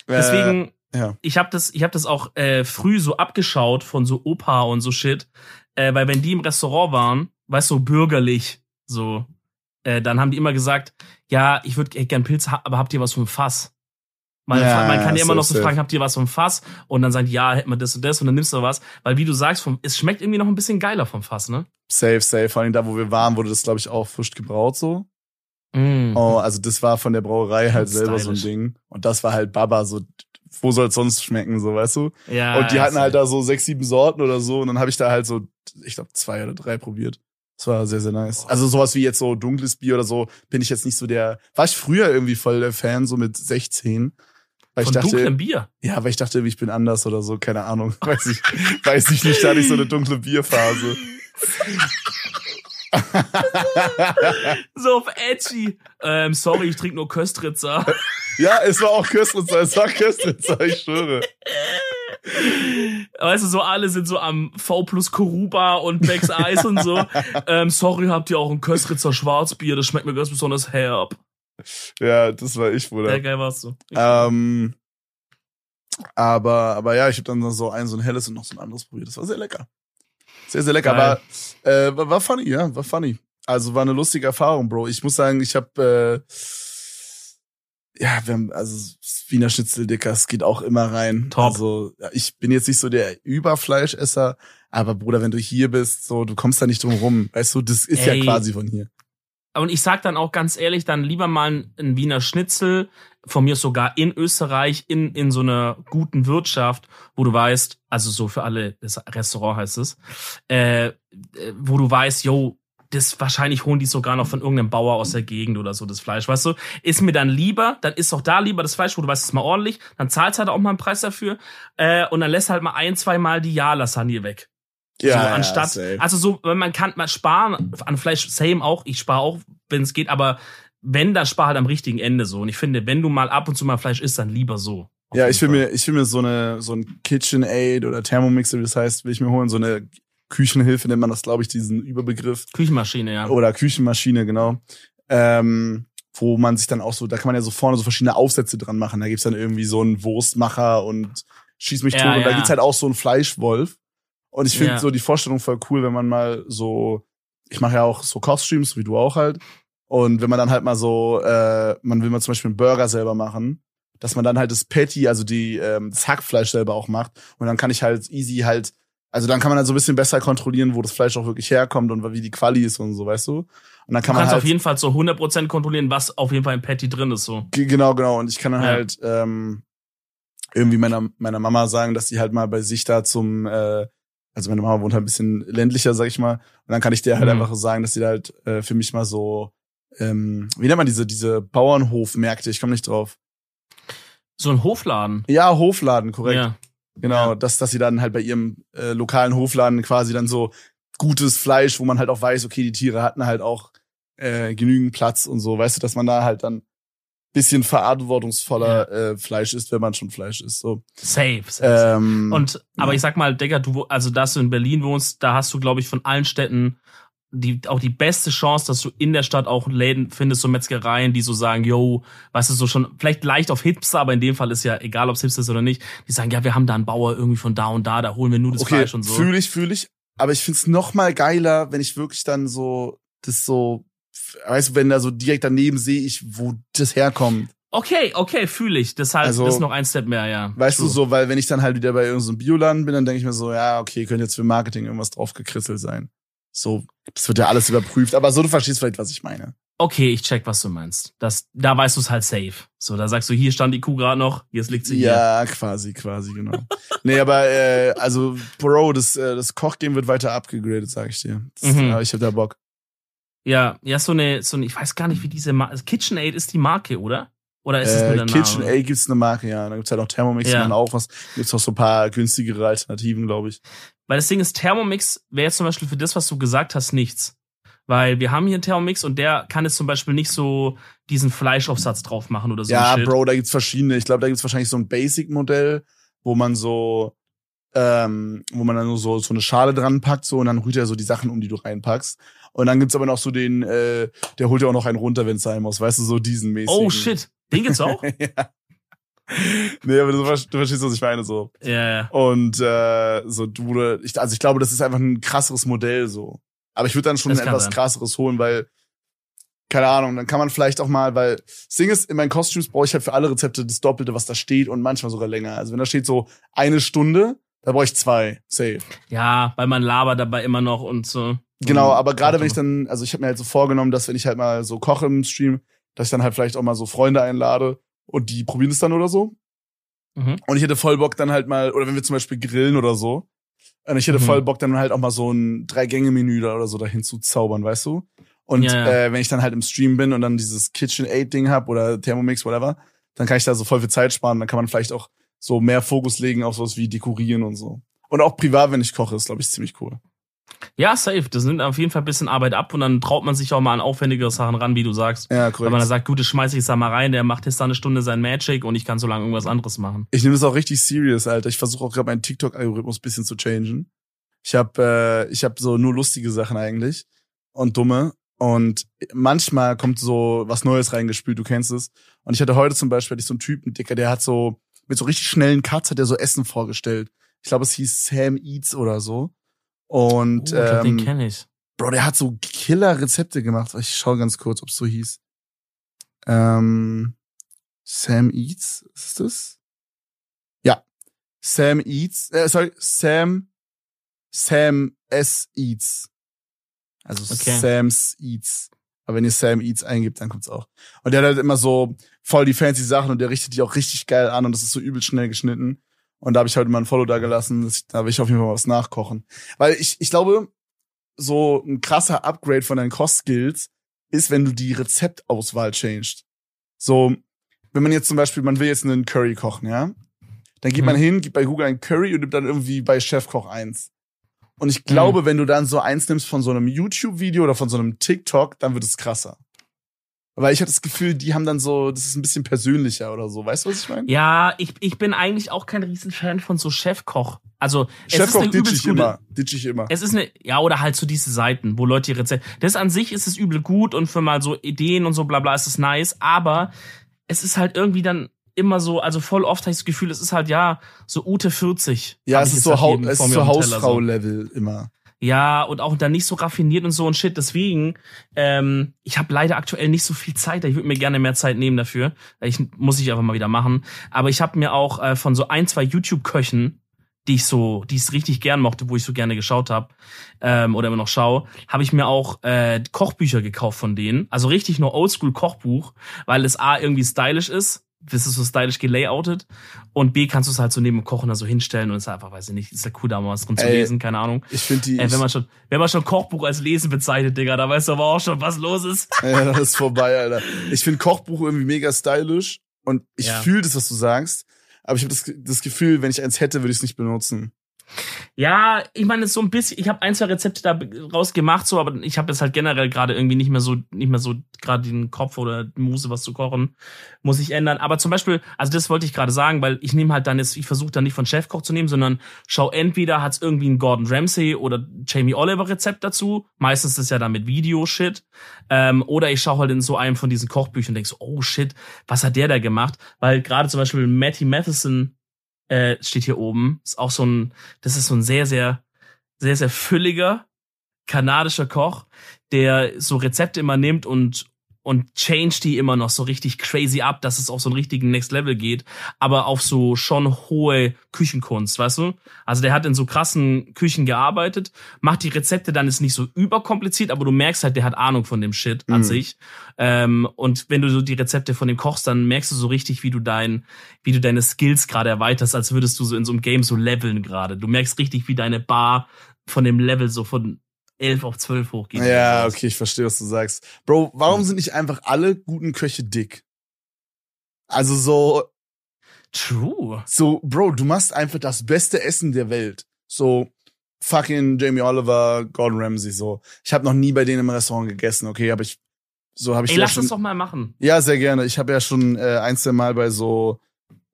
deswegen, ja. ich habe das, ich habe das auch äh, früh so abgeschaut von so Opa und so Shit, äh, weil wenn die im Restaurant waren, weißt du, so bürgerlich, so, äh, dann haben die immer gesagt, ja, ich würde gern Pilze, aber habt ihr was vom Fass? Man, Ja, man kann ja immer noch so fragen, habt ihr was vom Fass? Und dann sagen die, ja, hätten wir das und das und dann nimmst du was, weil wie du sagst, vom, es schmeckt irgendwie noch ein bisschen geiler vom Fass, ne? Safe, safe. Vor allem da, wo wir waren, wurde das, glaube ich, auch frisch gebraut so. Mm. Oh, also das war von der Brauerei halt selber so ein stylisch. Ding. Und das war halt Baba, so, wo soll es sonst schmecken, so, weißt du? Ja, und die hatten halt da so sechs, sieben Sorten oder so. Und dann habe ich da halt so, ich glaube, zwei oder drei probiert. Das war sehr, sehr nice. Also sowas wie jetzt so dunkles Bier oder so, bin ich jetzt nicht so der. War ich früher irgendwie voll der Fan, so mit 16. Weil von ich dachte, dunklem Bier. Ja, weil ich dachte, ich bin anders oder so, keine Ahnung. Weiß ich, weiß ich nicht, da hatte ich so eine dunkle Bierphase. So auf edgy. Ähm, sorry, ich trinke nur Köstritzer. ja, es war auch Köstritzer, es war Köstritzer, ich schwöre. Weißt du, so alle sind so am V plus Koruba und Becks Eis und so. Ähm, sorry, habt ihr auch ein Köstritzer Schwarzbier? Das schmeckt mir ganz besonders herb. Ja, das war ich, Ja, Bruder. geil warst du. Ähm, aber, aber ja, ich habe dann so ein, so ein helles und noch so ein anderes probiert. Das war sehr lecker. Sehr, sehr lecker. Geil. Aber äh, war, funny, ja, war funny. Also war eine lustige Erfahrung, Bro. Ich muss sagen, ich habe äh, ja, wir haben also Wiener Schnitzel, Dicker, es geht auch immer rein. Top. Also ich bin jetzt nicht so der Überfleischesser, aber Bruder, wenn du hier bist, so du kommst da nicht drum rum. Weißt du, das ist Ey. ja quasi von hier. Und ich sag dann auch ganz ehrlich, dann lieber mal ein Wiener Schnitzel, von mir sogar in Österreich, in, in so einer guten Wirtschaft, wo du weißt, also so für alle, das Restaurant heißt es, äh, äh, wo du weißt, yo, das wahrscheinlich holen die sogar noch von irgendeinem Bauer aus der Gegend oder so, das Fleisch, weißt du? Ist mir dann lieber, dann ist auch da lieber das Fleisch, wo du weißt, es ist mal ordentlich, dann zahlst halt auch mal einen Preis dafür, äh, und dann lässt halt mal ein, zwei Mal die Ja-Lasagne weg. so, anstatt, safe. also so, wenn man kann, man sparen an Fleisch, same auch, ich spare auch, wenn es geht, aber wenn, dann spar halt am richtigen Ende so. Und ich finde, wenn du mal ab und zu mal Fleisch isst, dann lieber so. Ja, ich will Fall. mir, ich will mir so eine, so ein KitchenAid oder Thermomix, wie das heißt, will ich mir holen. So eine Küchenhilfe nennt man das, glaube ich, diesen Überbegriff. Küchenmaschine, ja. Oder Küchenmaschine, genau. Ähm, wo man sich dann auch so, da kann man ja so vorne so verschiedene Aufsätze dran machen. Da gibt's dann irgendwie so einen Wurstmacher und schieß mich Ja, tot. Und da ja. gibt's halt auch so einen Fleischwolf. Und ich finde Ja. so die Vorstellung voll cool, wenn man mal so, ich mache ja auch so Kochstreams, wie du auch halt. Und wenn man dann halt mal so, äh, man will mal zum Beispiel einen Burger selber machen, dass man dann halt das Patty, also die, ähm, das Hackfleisch selber auch macht. Und dann kann ich halt easy halt, also dann kann man halt so ein bisschen besser kontrollieren, wo das Fleisch auch wirklich herkommt und wie die Quali ist und so, weißt du? Und dann Du kann man kannst halt auf jeden Fall so 100% kontrollieren, was auf jeden Fall im Patty drin ist, so. Ge- Genau, genau. Und ich kann dann Ja. halt ähm, irgendwie meiner, meiner Mama sagen, dass sie halt mal bei sich da zum, äh, also meine Mama wohnt halt ein bisschen ländlicher, sag ich mal. Und dann kann ich der halt Mhm. einfach sagen, dass sie da halt äh, für mich mal so, ähm, wie nennt man diese, diese Bauernhofmärkte, ich komme nicht drauf. So ein Hofladen. Ja, Hofladen, korrekt. Ja. Genau, Ja. dass, dass sie dann halt bei ihrem äh, lokalen Hofladen quasi dann so gutes Fleisch, wo man halt auch weiß, okay, die Tiere hatten halt auch äh, genügend Platz und so, weißt du, dass man da halt dann bisschen verantwortungsvoller äh, Fleisch isst, wenn man schon Fleisch isst. So. Safe. safe. Ähm, Und, aber ja. ich sag mal, Digga, du, also, dass du in Berlin wohnst, da hast du, glaube ich, von allen Städten die, auch die beste Chance, dass du in der Stadt auch Läden findest, so Metzgereien, die so sagen, yo, weißt du, so schon, vielleicht leicht auf Hipster, aber in dem Fall ist ja egal, ob es Hipster ist oder nicht, die sagen, ja, wir haben da einen Bauer irgendwie von da und da, da holen wir nur das okay, Fleisch und so. fühle ich, fühle ich. Aber ich find's noch mal geiler, wenn ich wirklich dann so das so, weißt du, wenn da so direkt daneben sehe ich, wo das herkommt. Okay, okay, fühle ich. Deshalb Also, ist noch ein Step mehr, ja. Weißt True. du, so, weil wenn ich dann halt wieder bei irgendeinem Bioladen bin, dann denke ich mir so, ja, okay, könnte jetzt für Marketing irgendwas drauf gekritzelt sein. So, das wird ja alles überprüft. Aber so, du verstehst vielleicht, was ich meine. Okay, ich check, was du meinst. Das, da weißt du es halt safe. So, da sagst du, hier stand die Kuh gerade noch, jetzt liegt sie hier. Ja, quasi, quasi, genau. nee, aber äh, also, Bro, das, äh, das Kochgame wird weiter abgegradet, sag ich dir. Das, Mhm. ja, ich hab da Bock. Ja, ja, so eine, so eine, ich weiß gar nicht, wie diese Mar KitchenAid ist die Marke, oder? Oder ist es nur Äh, der Kitchen Name? Gibt's eine Marke, ja. Da gibt's halt auch Thermomix Ja. und auch was. Gibt's auch so ein paar günstigere Alternativen, glaube ich. Weil das Ding ist, Thermomix wäre jetzt zum Beispiel für das, was du gesagt hast, nichts. Weil wir haben hier einen Thermomix und der kann jetzt zum Beispiel nicht so diesen Fleischaufsatz drauf machen oder so. ja. Bro, da gibt's verschiedene. Ich glaube, da gibt's wahrscheinlich so ein Basic-Modell, wo man so, ähm, wo man dann nur so, so eine Schale dran packt, so, und dann rührt er so die Sachen um, die du reinpackst. Und dann gibt's aber noch so den, äh, der holt ja auch noch einen runter, wenn's sein muss. Weißt du, so diesen mäßigen. Oh shit, den gibt's auch? ja. Nee, aber du, ver- du verstehst, was ich meine, so. ja, ja. Und äh, so du, ich, also ich glaube, das ist einfach ein krasseres Modell so. Aber ich würde dann schon Das etwas sein. krasseres holen, weil keine Ahnung, dann kann man vielleicht auch mal, weil das Ding ist, in meinen Costumes brauche ich halt für alle Rezepte das Doppelte, was da steht und manchmal sogar länger. Also wenn da steht so eine Stunde, da brauche ich zwei, safe. Ja, weil man labert dabei immer noch und so. Genau, aber gerade wenn ich dann, also ich habe mir halt so vorgenommen, dass wenn ich halt mal so koche im Stream, dass ich dann halt vielleicht auch mal so Freunde einlade und die probieren es dann oder so. Mhm. Und ich hätte voll Bock dann halt mal, oder wenn wir zum Beispiel grillen oder so, und ich hätte Mhm. voll Bock dann halt auch mal so ein Drei-Gänge-Menü oder so dahin zu zaubern, weißt du? Und Ja, ja. Äh, wenn ich dann halt im Stream bin und dann dieses KitchenAid-Ding hab oder Thermomix, whatever, dann kann ich da so voll viel Zeit sparen. Dann kann man vielleicht auch so mehr Fokus legen auf sowas wie Dekorieren und so. Und auch privat, wenn ich koche, ist, glaube ich, ziemlich cool. Ja, safe. Das nimmt auf jeden Fall ein bisschen Arbeit ab und dann traut man sich auch mal an aufwendigere Sachen ran, wie du sagst. Ja, korrekt. man dann sagt, gut, das schmeiß ich da mal rein, der macht jetzt da eine Stunde sein Magic und ich kann so lange irgendwas anderes machen. Ich nehme das auch richtig serious, Alter. Ich versuche auch gerade meinen TikTok-Algorithmus bisschen zu changen. Ich habe äh, ich hab so nur lustige Sachen eigentlich und dumme. Und manchmal kommt so was Neues reingespült, du kennst es. Und ich hatte heute zum Beispiel hatte ich so einen Typen, Dicker, der hat so mit so richtig schnellen Cuts hat er so Essen vorgestellt. Ich glaube, es hieß Sam Eats oder so. Und Oh, glaub, den ähm, kenne ich. Bro, der hat so Killer-Rezepte gemacht. Ich schau ganz kurz, ob es so hieß. Ähm, Sam Eats, ist das? Ja. Sam Eats, äh, sorry, Sam, Sam S Eats. Also Okay. Sam's Eats. Aber wenn ihr Sam Eats eingibt, dann kommt's auch. Und der hat halt immer so voll die fancy Sachen und der richtet die auch richtig geil an und das ist so übel schnell geschnitten. Und da habe ich heute mal ein Follow da gelassen. Da will ich auf jeden Fall mal was nachkochen. Weil ich, ich glaube, so ein krasser Upgrade von deinen Kochskills ist, wenn du die Rezeptauswahl changed. So, wenn man jetzt zum Beispiel, man will jetzt einen Curry kochen, ja? Dann geht Mhm. man hin, gibt bei Google ein Curry und nimmt dann irgendwie bei Chefkoch eins. Und ich glaube, wenn du dann so eins nimmst von so einem YouTube-Video oder von so einem TikTok, dann wird es krasser. Weil ich hatte das Gefühl, die haben dann so, das ist ein bisschen persönlicher oder so. Weißt du, was ich meine? Ja, ich, ich bin eigentlich auch kein Riesenfan von so Chefkoch. Also, es Chefkoch ist eine ditch ich gute, immer. Ditch ich immer. Es ist eine, ja, oder halt so diese Seiten, wo Leute die Rezepte. Das an sich ist es übel gut und für mal so Ideen und so bla bla ist es nice, aber es ist halt irgendwie dann, immer so, also voll oft habe ich das Gefühl, es ist halt ja so Ute 40. Ja, es ist so, halt es ist so so. Hausfrau-Level immer. Ja, und auch dann nicht so raffiniert und so und shit. Deswegen, ähm, ich habe leider aktuell nicht so viel Zeit. Ich würde mir gerne mehr Zeit nehmen dafür. Ich muss ich einfach mal wieder machen. Aber ich habe mir auch äh, von so ein, zwei YouTube-Köchen, die ich so, die ich richtig gern mochte, wo ich so gerne geschaut habe ähm, oder immer noch schaue, habe ich mir auch äh, Kochbücher gekauft von denen. Also richtig nur Oldschool-Kochbuch, weil es A irgendwie stylisch ist. Ist so stylisch gelayoutet. Und B kannst du es halt so neben dem Kochen da so hinstellen und es ist einfach, weiß ich nicht, ist ja cool, da mal was drin zu Ey, lesen, keine Ahnung. Ich finde die. Ey, wenn man schon, wenn man schon Kochbuch als Lesen bezeichnet, Digga, da weißt du aber auch schon, was los ist. Ja, das ist vorbei, Alter. Ich finde Kochbuch irgendwie mega stylisch und ich Ja. fühle das, was du sagst. Aber ich habe das, das Gefühl, wenn ich eins hätte, würde ich es nicht benutzen. Ja, ich meine, so ein bisschen, ich habe ein, zwei Rezepte da rausgemacht, so, aber ich habe jetzt halt generell gerade irgendwie nicht mehr so, nicht mehr so gerade den Kopf oder Muse, was zu kochen, muss ich ändern. Aber zum Beispiel, also das wollte ich gerade sagen, weil ich nehme halt dann jetzt, ich versuche dann nicht von Chefkoch zu nehmen, sondern schau entweder hat's irgendwie ein Gordon Ramsay oder Jamie Oliver Rezept dazu. Meistens ist ja dann mit Video-Shit. Ähm, oder ich schaue halt in so einem von diesen Kochbüchern und denk so, oh shit, was hat der da gemacht? Weil gerade zum Beispiel Matty Matheson äh, steht hier oben. Ist auch so ein, das ist so ein sehr, sehr, sehr, sehr fülliger kanadischer Koch, der so Rezepte immer nimmt und und change die immer noch so richtig crazy ab, dass es auf so einen richtigen Next Level geht, aber auf so schon hohe Küchenkunst, weißt du? Also der hat in so krassen Küchen gearbeitet, macht die Rezepte dann ist nicht so überkompliziert, aber du merkst halt, der hat Ahnung von dem Shit an Mhm. sich. Ähm, und wenn du so die Rezepte von dem kochst, dann merkst du so richtig, wie du dein, wie du deine Skills gerade erweiterst, als würdest du so in so einem Game so leveln gerade. Du merkst richtig, wie deine Bar von dem Level so von 11 auf 12 hochgeht. Ja, okay, ich verstehe, was du sagst. Bro, warum sind nicht einfach alle guten Köche dick? Also so, True. so, Bro, du machst einfach das beste Essen der Welt. So, fucking Jamie Oliver, Gordon Ramsay, so. Ich habe noch nie bei denen im Restaurant gegessen, okay, aber ich, so habe ich Ey, ja lass schon, das doch mal machen. Ja, sehr gerne. Ich habe ja schon äh, ein, zwei Mal bei so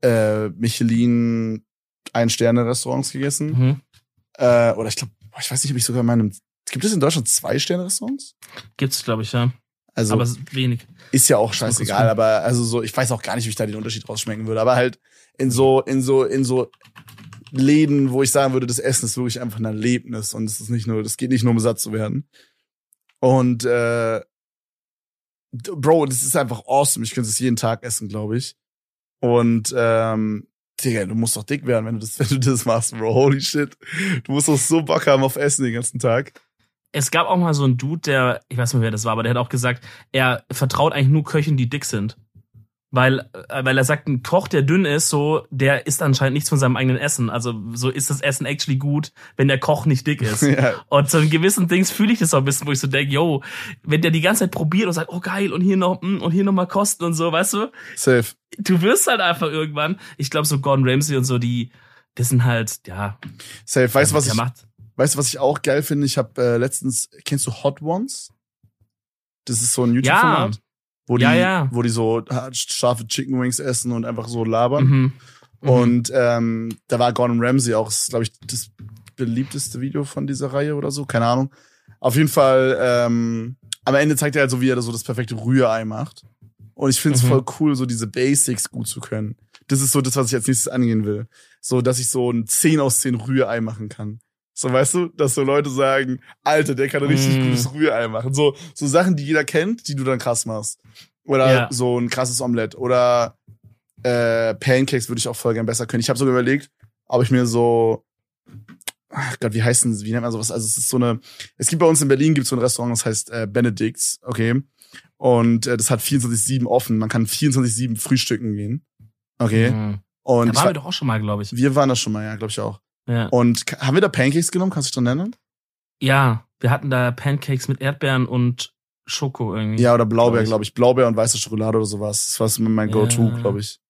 äh, Michelin Ein-Sterne-Restaurants gegessen. Mhm. Äh, oder ich glaube, ich weiß nicht, ob ich sogar in meinem. Gibt es in Deutschland Zwei-Sterne-Restaurants? Gibt's, glaube ich, ja. Also aber es ist wenig. ist ja auch scheißegal, aber also so, ich weiß auch gar nicht, wie ich da den Unterschied rausschmecken würde. Aber halt in so, in so, in so Läden, wo ich sagen würde, das Essen ist wirklich einfach ein Erlebnis und es ist nicht nur, das geht nicht nur um satt zu werden. Und äh, Bro, das ist einfach awesome. Ich könnte es jeden Tag essen, glaube ich. Und ähm, Digga, du musst doch dick werden, wenn du das, wenn du das machst, Bro. Holy shit. Du musst doch so Bock haben auf Essen den ganzen Tag. Es gab auch mal so einen Dude, der, ich weiß nicht, wer das war, aber der hat auch gesagt, er vertraut eigentlich nur Köchen, die dick sind. Weil, äh, weil er sagt, ein Koch, der dünn ist, so, der isst anscheinend nichts von seinem eigenen Essen. Also so ist das Essen actually gut, wenn der Koch nicht dick ist. ja, Und so in gewissen Dings fühle ich das auch ein bisschen, wo ich so denke, yo, wenn der die ganze Zeit probiert und sagt, oh geil, und hier noch, mm, und hier noch mal kosten und so, weißt du? safe. Du wirst halt einfach irgendwann. Ich glaube, so Gordon Ramsay und so, die, das sind halt, ja. Safe. Weißt du, was ich, macht? Weißt du, was ich auch geil finde? Ich habe äh, letztens, kennst du Hot Ones? Das ist so ein YouTube-Format, wo, die, Ja, ja. wo die so hart scharfe Chicken Wings essen und einfach so labern. Mhm. Mhm. Und ähm, da war Gordon Ramsay auch, glaube ich, das beliebteste Video von dieser Reihe oder so, keine Ahnung. Auf jeden Fall, ähm, am Ende zeigt er halt so, wie er so das perfekte Rührei macht. Und ich finde es Mhm. voll cool, so diese Basics gut zu können. Das ist so das, was ich als nächstes angehen will. So, dass ich so ein 10 aus 10 Rührei machen kann. So, weißt du, dass so Leute sagen, Alter, der kann ein richtig Mm. gutes Rührei machen. So, so Sachen, die jeder kennt, die du dann krass machst. Oder Ja. so ein krasses Omelett. Oder äh, Pancakes würde ich auch voll gern besser können. Ich habe sogar überlegt, ob ich mir so, ach Gott, wie heißt denn, wie nennt man sowas? Also es ist so eine, es gibt bei uns in Berlin gibt's so ein Restaurant, das heißt äh, Benedicts, okay. Und äh, das hat 24-7 offen. Man kann 24-7 frühstücken gehen. Okay. Mhm. Und Da waren wir doch auch schon mal, glaube ich. wir waren da schon mal, ja, glaube ich auch. Ja. Und haben wir da Pancakes genommen? Kannst du dich dran erinnern? ja, wir hatten da Pancakes mit Erdbeeren und Schoko irgendwie. Ja, oder Blaubeer, glaube ich. Blaubeer und weiße Schokolade oder sowas. Das war mein Ja. Go-To, glaube ich.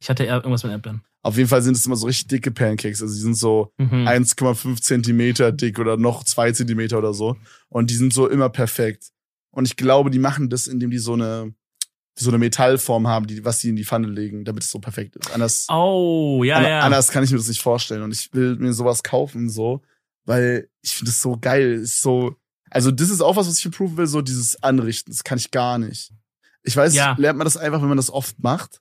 Ich hatte eher irgendwas mit Erdbeeren. Auf jeden Fall sind es immer so richtig dicke Pancakes. Also die sind so Mhm. 1,5 Zentimeter dick oder noch zwei Zentimeter oder so. Und die sind so immer perfekt. Und ich glaube, die machen das, indem die so eine, so eine Metallform haben, die, was die in die Pfanne legen, damit es so perfekt ist. Anders, Oh, ja, an- ja. anders kann ich mir das nicht vorstellen. Und ich will mir sowas kaufen, so, weil ich finde es so geil. Ist so, also das ist auch was, was ich improven will, so dieses Anrichten. Das kann ich gar nicht. Ich weiß, Ja. lernt man das einfach, wenn man das oft macht.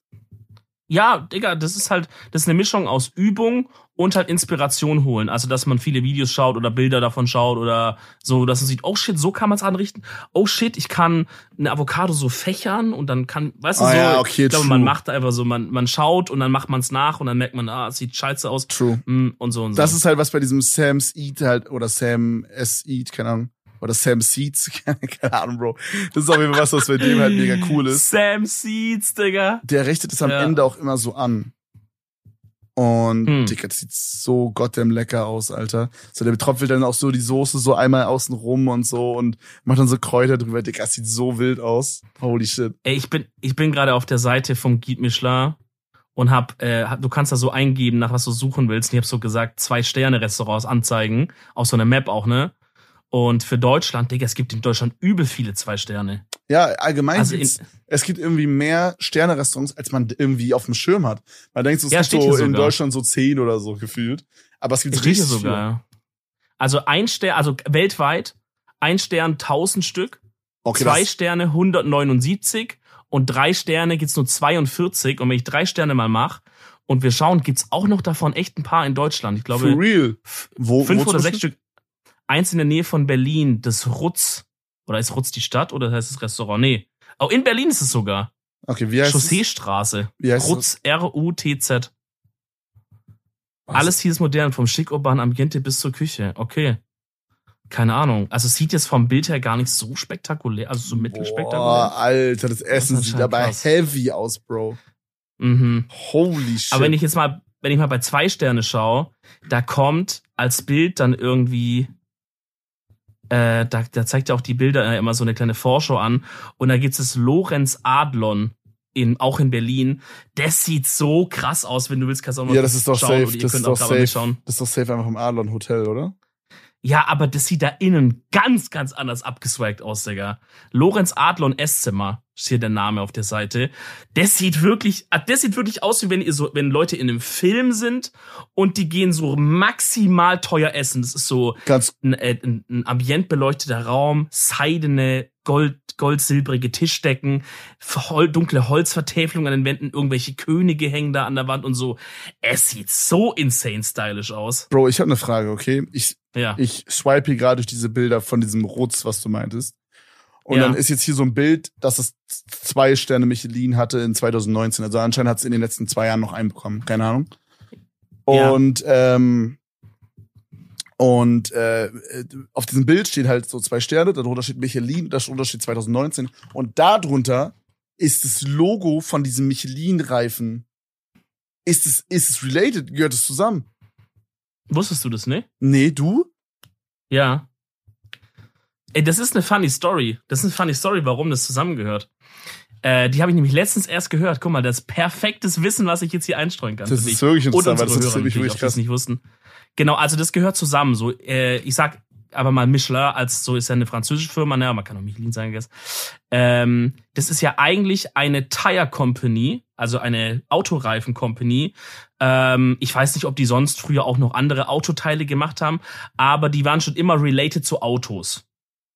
Ja, Digga, das ist halt, das ist eine Mischung aus Übung und halt Inspiration holen. Also, dass man viele Videos schaut oder Bilder davon schaut oder so, dass man sieht, oh shit, so kann man es anrichten. Oh shit, ich kann eine Avocado so fächern und dann kann, weißt du, Ah so, ja, okay, ich glaube, true. man macht einfach so, man, man schaut und dann macht man es nach und dann merkt man, ah, es sieht scheiße aus. True. Mm, Und so und so. Das ist halt was bei diesem Sam's Eat halt, oder Sam S Eat, keine Ahnung. Oder Sam Seeds, keine Ahnung, Bro. Das ist auf jeden Fall was, was bei dem halt mega cool ist. Sam Seeds, Digga. Der richtet es am Ja. Ende auch immer so an. Und, Hm. Digga, das sieht so goddamn lecker aus, Alter. So, der betropft dann auch so die Soße so einmal außen rum und so und macht dann so Kräuter drüber. Digga, das sieht so wild aus. Holy shit. Ey, ich bin, ich bin gerade auf der Seite vom Guide Michelin und hab, äh, hab- du kannst da so eingeben, nach was du suchen willst. Und ich habe so gesagt, zwei Sterne Restaurants anzeigen, auf so einer Map auch, ne? Und für Deutschland, Digga, es gibt in Deutschland übel viele zwei Sterne. Ja, allgemein Also in, es gibt irgendwie mehr Sterne-Restaurants, als man irgendwie auf dem Schirm hat. Man denkt so, es Ja, gibt so in. Deutschland so zehn oder so gefühlt. Aber es gibt hier richtig sogar. viele. ja. Also ein Stern, also weltweit, ein Stern 1000 Stück, Okay, zwei Sterne 179 und drei Sterne gibt's nur 42. Und wenn ich drei Sterne mal mache und wir schauen, gibt's auch noch davon echt ein paar in Deutschland. Ich glaube, for real. Wo, fünf wo oder sechs? Stück. Eins in der Nähe von Berlin, das Rutz. Oder ist Rutz die Stadt oder heißt das Restaurant? Nee. Oh, in Berlin ist es sogar. Okay, wie heißt es? Chausseestraße. Wie heißt Rutz, R-U-T-Z. Alles hier ist modern, vom schick urbanen Ambiente bis zur Küche. Okay. Keine Ahnung. Also es sieht jetzt vom Bild her gar nicht so spektakulär, also so mittelspektakulär. Boah, Alter, das Essen ist sieht aber krass. heavy aus, Bro. Mhm. Holy shit. Aber wenn ich jetzt mal, wenn ich mal bei zwei Sterne schaue, da kommt als Bild dann irgendwie, äh, da, da zeigt ja auch die Bilder äh, immer so eine kleine Vorschau an und da gibt es Lorenz Adlon in, auch in Berlin. Das sieht so krass aus, wenn du willst, kannst du auch mal ja, das ist doch schauen safe. Das ist doch safe. Das ist doch safe einfach im Adlon Hotel, oder? Ja, aber das sieht da innen ganz, ganz anders abgeswaggt aus, Digga. Lorenz Adlon Esszimmer ist hier der Name auf der Seite. Das sieht wirklich, ah, das sieht wirklich aus, wie wenn ihr so, wenn Leute in einem Film sind und die gehen so maximal teuer essen. Das ist so Ganz, ein, äh, ein, ein ambientbeleuchteter Raum, seidene, gold, goldsilbrige Tischdecken, dunkle Holzvertäfelungen an den Wänden, irgendwelche Könige hängen da an der Wand und so. Es sieht so insane stylisch aus. Bro, ich habe eine Frage, okay? Ich, Ja. ich swipe hier gerade durch diese Bilder von diesem Rutz, was du meintest. Und Ja. dann ist jetzt hier so ein Bild, dass es zwei Sterne Michelin hatte in 2019. Also anscheinend hat es in den letzten zwei Jahren noch einen bekommen. Keine Ahnung. Ja. Und, ähm, und äh, auf diesem Bild steht halt so zwei Sterne, darunter steht Michelin, darunter steht 2019. Und darunter ist das Logo von diesem Michelin-Reifen. Ist es, ist es related? Gehört es zusammen? Wusstest du das, ne? Nee, du? Ja. Ey, das ist eine funny Story. Das ist eine funny Story, warum das zusammengehört. Äh, die habe ich nämlich letztens erst gehört. Guck mal, das ist perfektes Wissen, was ich jetzt hier einstreuen kann. Das ist wirklich interessant, weil das natürlich, wirklich es krass. nicht wussten. Genau, also das gehört zusammen. So, äh, ich sag aber mal Michelin, als so ist ja eine französische Firma, ne, man kann auch Michelin sagen, guess. Ähm, das ist ja eigentlich eine Tire Company, also eine Autoreifen Company. Ähm, ich weiß nicht, ob die sonst früher auch noch andere Autoteile gemacht haben, aber die waren schon immer related zu Autos.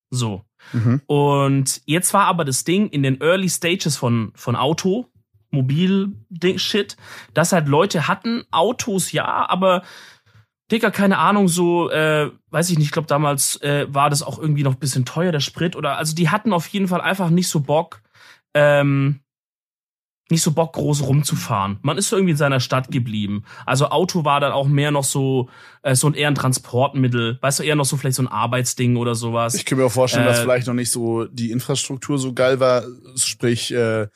So. Mhm. Und jetzt war aber das Ding in den Early Stages von, von Auto, Mobil-Shit, dass halt Leute hatten, Autos ja, aber Dicker, keine Ahnung, so, äh, weiß ich nicht, ich glaube damals äh, war das auch irgendwie noch ein bisschen teuer, der Sprit, oder also die hatten auf jeden Fall einfach nicht so Bock, ähm, nicht so Bock, groß rumzufahren. Man ist so irgendwie in seiner Stadt geblieben. Also Auto war dann auch mehr noch so, äh, so ein eher ein Transportmittel, weißt du, eher noch so vielleicht so ein Arbeitsding oder sowas. Ich könnte mir auch vorstellen, dass Äh, vielleicht noch nicht so die Infrastruktur so geil war, sprich äh,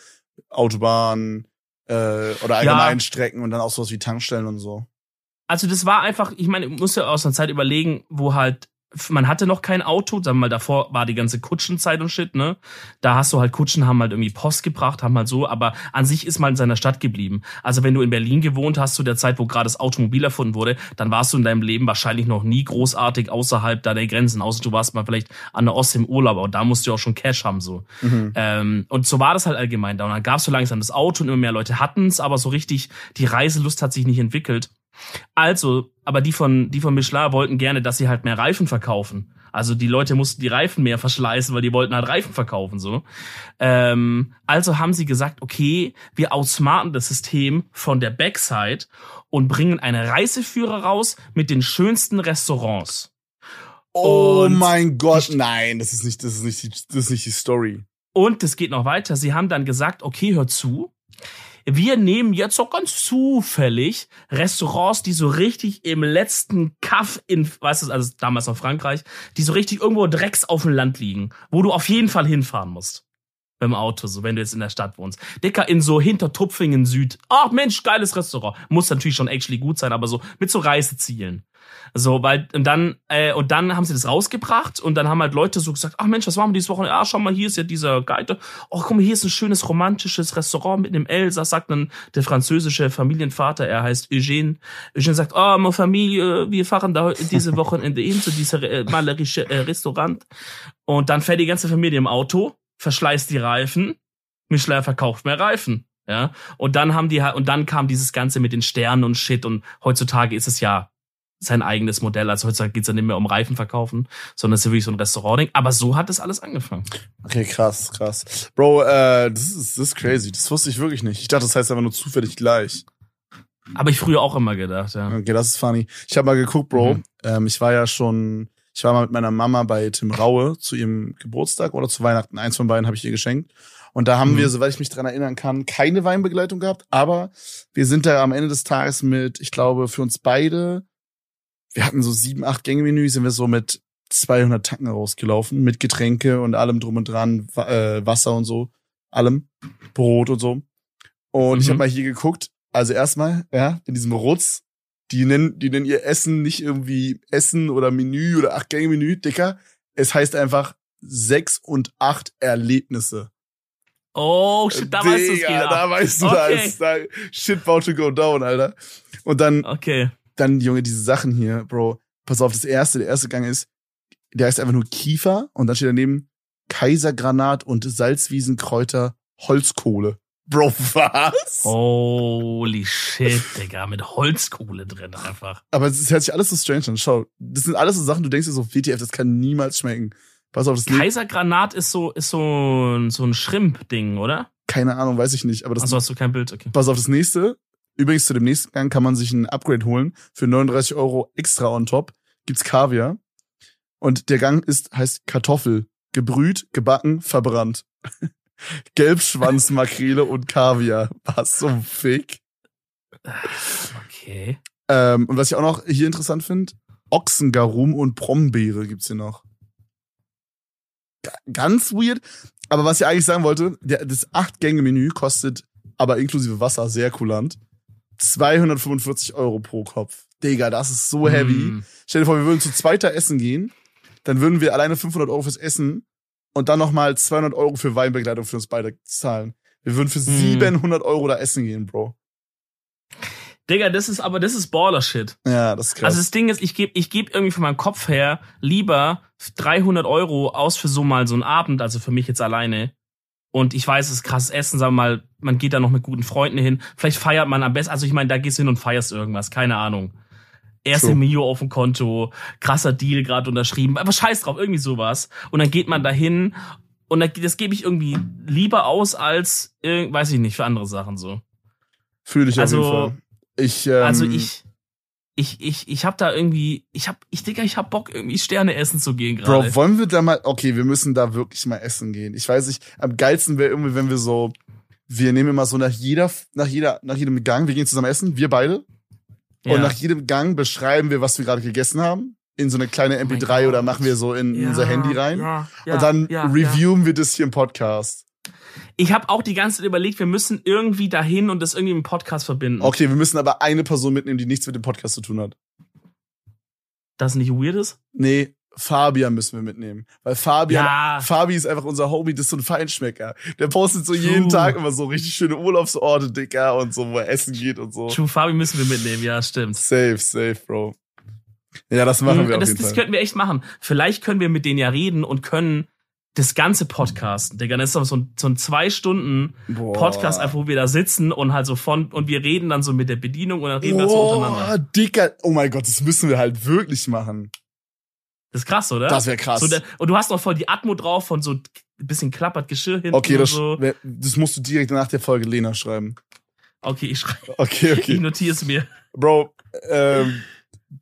Autobahn äh, oder allgemein Strecken und dann auch sowas wie Tankstellen und so. Also das war einfach, ich meine, ich muss ja aus einer Zeit überlegen, wo halt man hatte noch kein Auto, sagen wir mal, davor war die ganze Kutschenzeit und shit, ne? Da hast du halt Kutschen, haben halt irgendwie Post gebracht, haben halt so, aber an sich ist man in seiner Stadt geblieben. Also wenn du in Berlin gewohnt hast zu der Zeit, wo gerade das Automobil erfunden wurde, dann warst du in deinem Leben wahrscheinlich noch nie großartig außerhalb deiner Grenzen, außer du warst mal vielleicht an der Ostsee im Urlaub, aber da musst du auch schon Cash haben, so. Mhm. Ähm, und so war das halt allgemein da. Und dann gab es so langsam das Auto und immer mehr Leute hatten's, aber so richtig die Reiselust hat sich nicht entwickelt. Also, aber die von, die von Michelin wollten gerne, dass sie halt mehr Reifen verkaufen. Also die Leute mussten die Reifen mehr verschleißen, weil die wollten halt Reifen verkaufen so. Ähm, also haben sie gesagt, okay, wir outsmarten das System von der Backside und bringen eine Reiseführer raus mit den schönsten Restaurants. Oh Und mein Gott, nein, das ist nicht, das ist nicht, die, das ist nicht die Story. Und es geht noch weiter. Sie haben dann gesagt, okay, hör zu. Wir nehmen jetzt so ganz zufällig Restaurants, die so richtig im letzten Kaff in, weißt du, also damals noch Frankreich, die so richtig irgendwo drecks auf dem Land liegen, wo du auf jeden Fall hinfahren musst. Beim Auto, so wenn du jetzt in der Stadt wohnst. Dicker in so hinter Tupfingen Süd. Ach Mensch, geiles Restaurant. Muss natürlich schon actually gut sein, aber so mit so Reisezielen. So, weil, und dann, äh, und dann haben sie das rausgebracht und dann haben halt Leute so gesagt, ach Mensch, was machen wir dieses Wochenende? Ah, schau mal, hier ist ja dieser Guide. Oh, guck mal, hier ist ein schönes romantisches Restaurant mit einem Elsass, sagt dann der französische Familienvater, er heißt Eugène. Eugène sagt, oh, meine Familie, wir fahren da diese Wochenende hin zu dieser äh, malerische äh, Restaurant. Und dann fährt die ganze Familie im Auto, verschleißt die Reifen, Michelin verkauft mehr Reifen. Ja, und dann haben die halt, und dann kam dieses Ganze mit den Sternen und Shit und heutzutage ist es ja sein eigenes Modell. Also heutzutage geht's ja nicht mehr um Reifen verkaufen, sondern es ist ja wirklich so ein Restaurant-Ding. Aber so hat es alles angefangen. Okay, krass, krass. Bro, äh, das ist, das ist crazy. Das wusste ich wirklich nicht. Ich dachte, das heißt einfach nur zufällig gleich. Habe ich früher auch immer gedacht, ja. Okay, das ist funny. Ich habe mal geguckt, Bro. Mhm. Ähm, ich war ja schon, ich war mal mit meiner Mama bei Tim Raue zu ihrem Geburtstag oder zu Weihnachten. Eins von beiden habe ich ihr geschenkt. Und da haben Mhm. wir, soweit ich mich dran erinnern kann, keine Weinbegleitung gehabt. Aber wir sind da am Ende des Tages mit, ich glaube, für uns beide, wir hatten so sieben, acht Gänge-Menü, sind wir so mit 200 Tacken rausgelaufen, mit Getränke und allem drum und dran, äh, Wasser und so, allem, Brot und so. Und ich Mhm. habe mal hier geguckt, also erstmal, ja, in diesem Rutz, die nennen, die nennen ihr Essen nicht irgendwie Essen oder Menü oder acht Gänge Menü, Dicker. Es heißt einfach sechs und acht Erlebnisse. Oh, shit, da weißt du es Digga, geht da weißt du, Okay. ist da shit about to go down, Alter. Und dann, Okay. dann, Junge, diese Sachen hier, Bro. Pass auf, das erste, der erste Gang ist, der heißt einfach nur Kiefer und dann steht daneben Kaisergranat und Salzwiesenkräuter Holzkohle. Bro, was? Holy shit, Digga, mit Holzkohle drin einfach. Aber es hört sich alles so strange an. Schau, das sind alles so Sachen, du denkst dir so, WTF, das kann niemals schmecken. Pass auf, das nächste, Kaisergranat ist so, ist so ein, so ein Shrimp-Ding, oder? keine Ahnung, weiß ich nicht. Aber das, Achso, hast du kein Bild? Okay. pass auf, das nächste. Übrigens, zu dem nächsten Gang kann man sich ein Upgrade holen. Für 39 Euro extra on top gibt's Kaviar. Und der Gang ist, heißt Kartoffel. Gebrüht, gebacken, verbrannt. Gelbschwanzmakrele und Kaviar. Was zum Fick. Okay. Ähm, und was ich auch noch hier interessant finde, Ochsengarum und Brombeere gibt's hier noch. Ga- Ganz weird. Aber was ich eigentlich sagen wollte, der, das Acht-Gänge-Menü kostet, aber inklusive Wasser, sehr kulant, 245 Euro pro Kopf. Digga, das ist so heavy. Mm. Stell dir vor, wir würden zu zweiter essen gehen, dann würden wir alleine 500 Euro fürs Essen und dann nochmal 200 Euro für Weinbegleitung für uns beide zahlen. Wir würden für Hm. 700 Euro da essen gehen, Bro. Digga, das ist aber, das ist Baller-Shit. Ja, das ist krass. Also das Ding ist, ich gebe ich geb irgendwie von meinem Kopf her lieber 300 Euro aus für so mal so einen Abend, also für mich jetzt alleine. Und ich weiß, es ist krasses Essen, sagen wir mal, man geht da noch mit guten Freunden hin. Vielleicht feiert man am besten, also ich meine, da gehst du hin und feierst irgendwas, keine Ahnung. Erste True. Mio auf dem Konto, krasser Deal gerade unterschrieben, aber scheiß drauf, irgendwie sowas. Und dann geht man dahin und da- das gebe ich irgendwie lieber aus als, weiß ich nicht, für andere Sachen so. Fühle ich Also- auf jeden Fall. Ich, ähm, Also ich, ich, ich, ich hab da irgendwie, ich hab, ich denke, ich hab Bock irgendwie Sterne essen zu gehen gerade. Bro, wollen wir da mal, okay, wir müssen da wirklich mal essen gehen. Ich weiß nicht, am geilsten wäre irgendwie, wenn wir so, wir nehmen immer so nach jeder, nach jeder, nach jedem Gang, wir gehen zusammen essen, wir beide. Ja. Und nach jedem Gang beschreiben wir, was wir gerade gegessen haben. In so eine kleine Oh mein MP3 oder Gott. machen wir so in Ja, unser Handy rein. Ja, ja, und dann reviewen wir das hier im Podcast. Ich habe auch die ganze Zeit überlegt, wir müssen irgendwie dahin und das irgendwie im Podcast verbinden. Okay, wir müssen aber eine Person mitnehmen, die nichts mit dem Podcast zu tun hat. Das nicht weird ist? Nee, Fabian müssen wir mitnehmen. Weil Fabian, Ja. Fabi ist einfach unser Homie, das ist so ein Feinschmecker. Der postet so jeden True. Tag immer so richtig schöne Urlaubsorte, Dicker, und so, wo er essen geht und so. True Fabi müssen wir mitnehmen, ja, stimmt. Safe, safe, Bro. Ja, das machen Mhm, wir auf das, jeden das Fall. könnten wir echt machen. Vielleicht können wir mit denen ja reden und können das ganze Podcast, Digga, das ist so ein, so ein zwei Stunden Boah. Podcast, einfach wo wir da sitzen und halt so von, und wir reden dann so mit der Bedienung und dann reden wir so untereinander. Dicker. Oh mein Gott, das müssen wir halt wirklich machen. Das ist krass, oder? Das wäre krass. So und du hast auch voll die Atmo drauf von so ein bisschen klappert Geschirr hinten okay, das, so. das musst du direkt nach der Folge Lena schreiben. Okay, ich schreibe, Okay, ich okay. notiere es mir. Bro, ähm,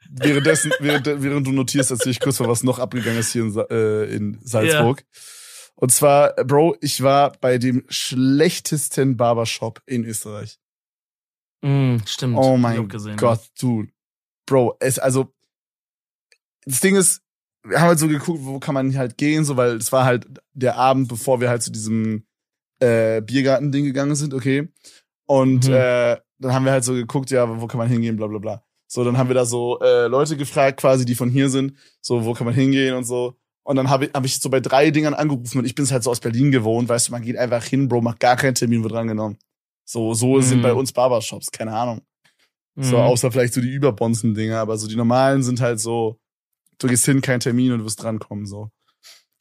währenddessen, während, während du notierst, erzähl ich kurz mal, was noch abgegangen ist hier in, äh, in Salzburg. Und zwar, Bro, ich war bei dem schlechtesten Barbershop in Österreich. Mm, stimmt. Oh ich mein gesehen, Gott, du. Bro, es, also, das Ding ist, wir haben halt so geguckt, wo kann man halt gehen, so, weil es war halt der Abend, bevor wir halt zu diesem äh, Biergarten-Ding gegangen sind, okay. Und Mhm. äh, dann haben wir halt so geguckt, ja, wo kann man hingehen, bla bla bla. So, dann haben wir da so äh, Leute gefragt, quasi, die von hier sind, so, wo kann man hingehen und so. Und dann habe ich, hab ich so bei drei Dingern angerufen und ich bin halt so aus Berlin gewohnt, weißt du, man geht einfach hin, Bro, macht gar keinen Termin, wird drangenommen. So, so sind Mhm. bei uns Barbershops, keine Ahnung. Mhm. So, außer vielleicht so die Überbonzen-Dinger, aber so die normalen sind halt so, du gehst hin, kein Termin und du wirst drankommen, so.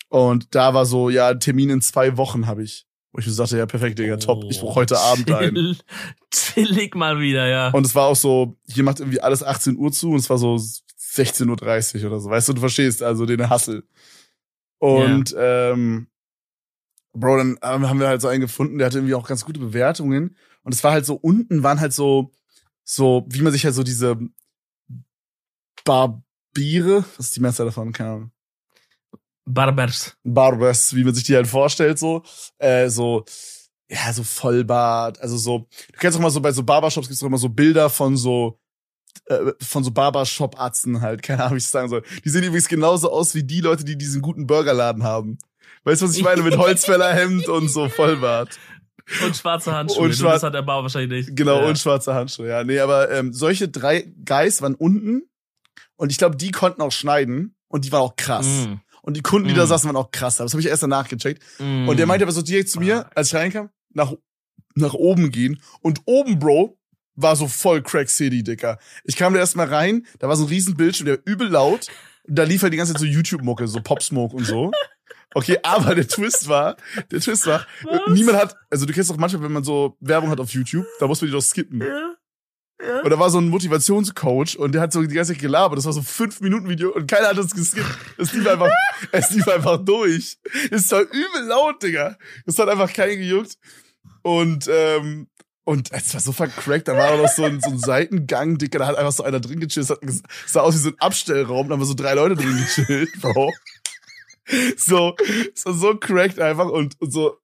Und da war so, ja, Termin in zwei Wochen habe ich. Wo ich mir sagte, ja, perfekt, Digga, top, ich brauche heute Abend. Chill, chillig mal wieder, ja. Und es war auch so, hier macht irgendwie alles 18 Uhr zu und es war so 16.30 Uhr oder so. Weißt du, du verstehst also den Hassel. Und ähm, Bro, dann haben wir halt so einen gefunden, der hatte irgendwie auch ganz gute Bewertungen. Und es war halt so, unten waren halt so, so, wie man sich halt so diese Barbiere, was ist die Mehrzahl davon? Keine Ahnung. Barbers. Barbers, wie man sich die halt vorstellt, so, äh, so, ja, so Vollbart, also so, du kennst auch mal so, bei so Barbershops gibt's auch immer so Bilder von so, äh, von so Barbershop-Arzten halt, keine Ahnung, wie ich sagen soll. Die sehen übrigens genauso aus wie die Leute, die diesen guten Burgerladen haben. Weißt du, was ich meine? Mit Holzfällerhemd und so Vollbart. Und schwarze Handschuhe. Und schwar- das hat der Bauer wahrscheinlich nicht. Genau, ja. und schwarze Handschuhe, ja. Nee, aber ähm, solche drei Guys waren unten und ich glaube, die konnten auch schneiden und die waren auch krass. Mm, Und die Kunden, die da Mm. saßen, waren auch krass. Das habe ich erst danach gecheckt. mm. Und der meinte aber so direkt zu mir, als ich reinkam, nach, nach oben gehen. Und oben, Bro, war so voll Crack City, Dicker. Ich kam da erstmal rein, da war so ein riesen Bildschirm, der übel laut. Und da lief halt die ganze Zeit so YouTube-Mucke, so Pop-Smoke und so. Okay, aber der Twist war, der Twist war, Was? niemand hat, also du kennst doch manchmal, wenn man so Werbung hat auf YouTube, da muss man die doch skippen. Ja. Ja. Und da war so ein Motivationscoach und der hat so die ganze Zeit gelabert. Das war so ein fünf Minuten Video und keiner hat es geskippt. Es lief einfach, es lief einfach durch. Es war übel laut, Digga. Es hat einfach keinen gejuckt. Und, ähm, und es war so vercrackt, da war auch noch so ein, so ein Seitengang, Digga, da hat einfach so einer drin gechillt. Es hat- es sah aus wie so ein Abstellraum, da haben wir so drei Leute drin gechillt, Bro. So, es war so cracked einfach und, und so,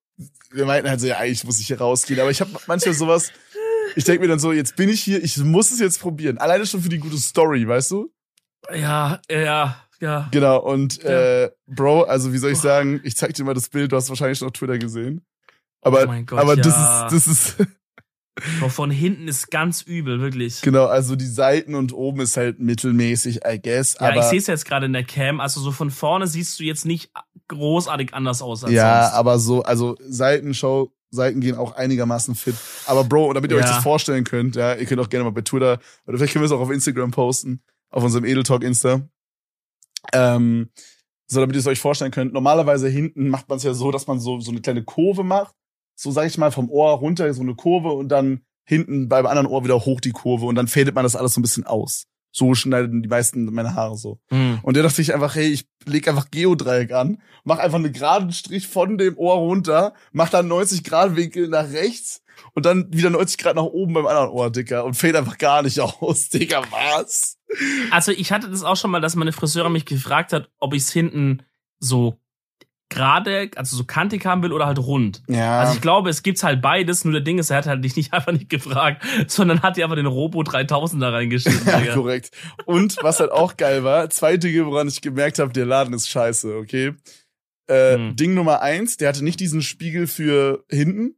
wir meinten halt so, ja, eigentlich muss ich hier rausgehen. Aber ich habe manchmal sowas, ich denke mir dann so, jetzt bin ich hier, ich muss es jetzt probieren. Alleine schon für die gute Story, weißt du? Ja, ja, ja. Genau, und Ja. äh, Bro, also wie soll ich sagen, ich zeig dir mal das Bild, du hast wahrscheinlich schon auf Twitter gesehen. Aber, Oh mein Gott, aber ja. das ist, das ist, von hinten ist ganz übel, wirklich. genau, also die Seiten und oben ist halt mittelmäßig, I guess. Ja, aber, ich sehe es jetzt gerade in der Cam. Also so von vorne siehst du jetzt nicht großartig anders aus als ja, sonst. aber so, also Seitenshow, Seiten gehen auch einigermaßen fit. Aber Bro, damit ihr euch Ja. das vorstellen könnt, ja, ihr könnt auch gerne mal bei Twitter, oder vielleicht können wir es auch auf Instagram posten, auf unserem Edeltalk Insta. Ähm, so, damit ihr es euch vorstellen könnt. Normalerweise hinten macht man es ja so, dass man so, so eine kleine Kurve macht. So, sag ich mal, vom Ohr runter so eine Kurve und dann hinten beim anderen Ohr wieder hoch die Kurve und dann fadet man das alles so ein bisschen aus. So schneiden die meisten meine Haare so. Hm. Und der dachte sich einfach, hey, ich leg einfach Geodreieck an, mach einfach einen geraden Strich von dem Ohr runter, mach dann 90 Grad Winkel nach rechts und dann wieder 90 Grad nach oben beim anderen Ohr, Dicker, und fällt einfach gar nicht aus, Dicker, was? Also ich hatte das auch schon mal, dass meine Friseurin mich gefragt hat, ob ich es hinten so gerade, also so kantig haben will oder halt rund. Ja. Also ich glaube, es gibt's halt beides, nur der Ding ist, er hat halt dich nicht einfach nicht gefragt, sondern hat dir einfach den Robo 3000 da reingeschrieben. ja, Digga. korrekt. Und was halt auch geil war, zwei Dinge, woran ich gemerkt habe, der Laden ist scheiße, okay? Äh, Hm. Ding Nummer eins, der hatte nicht diesen Spiegel für hinten.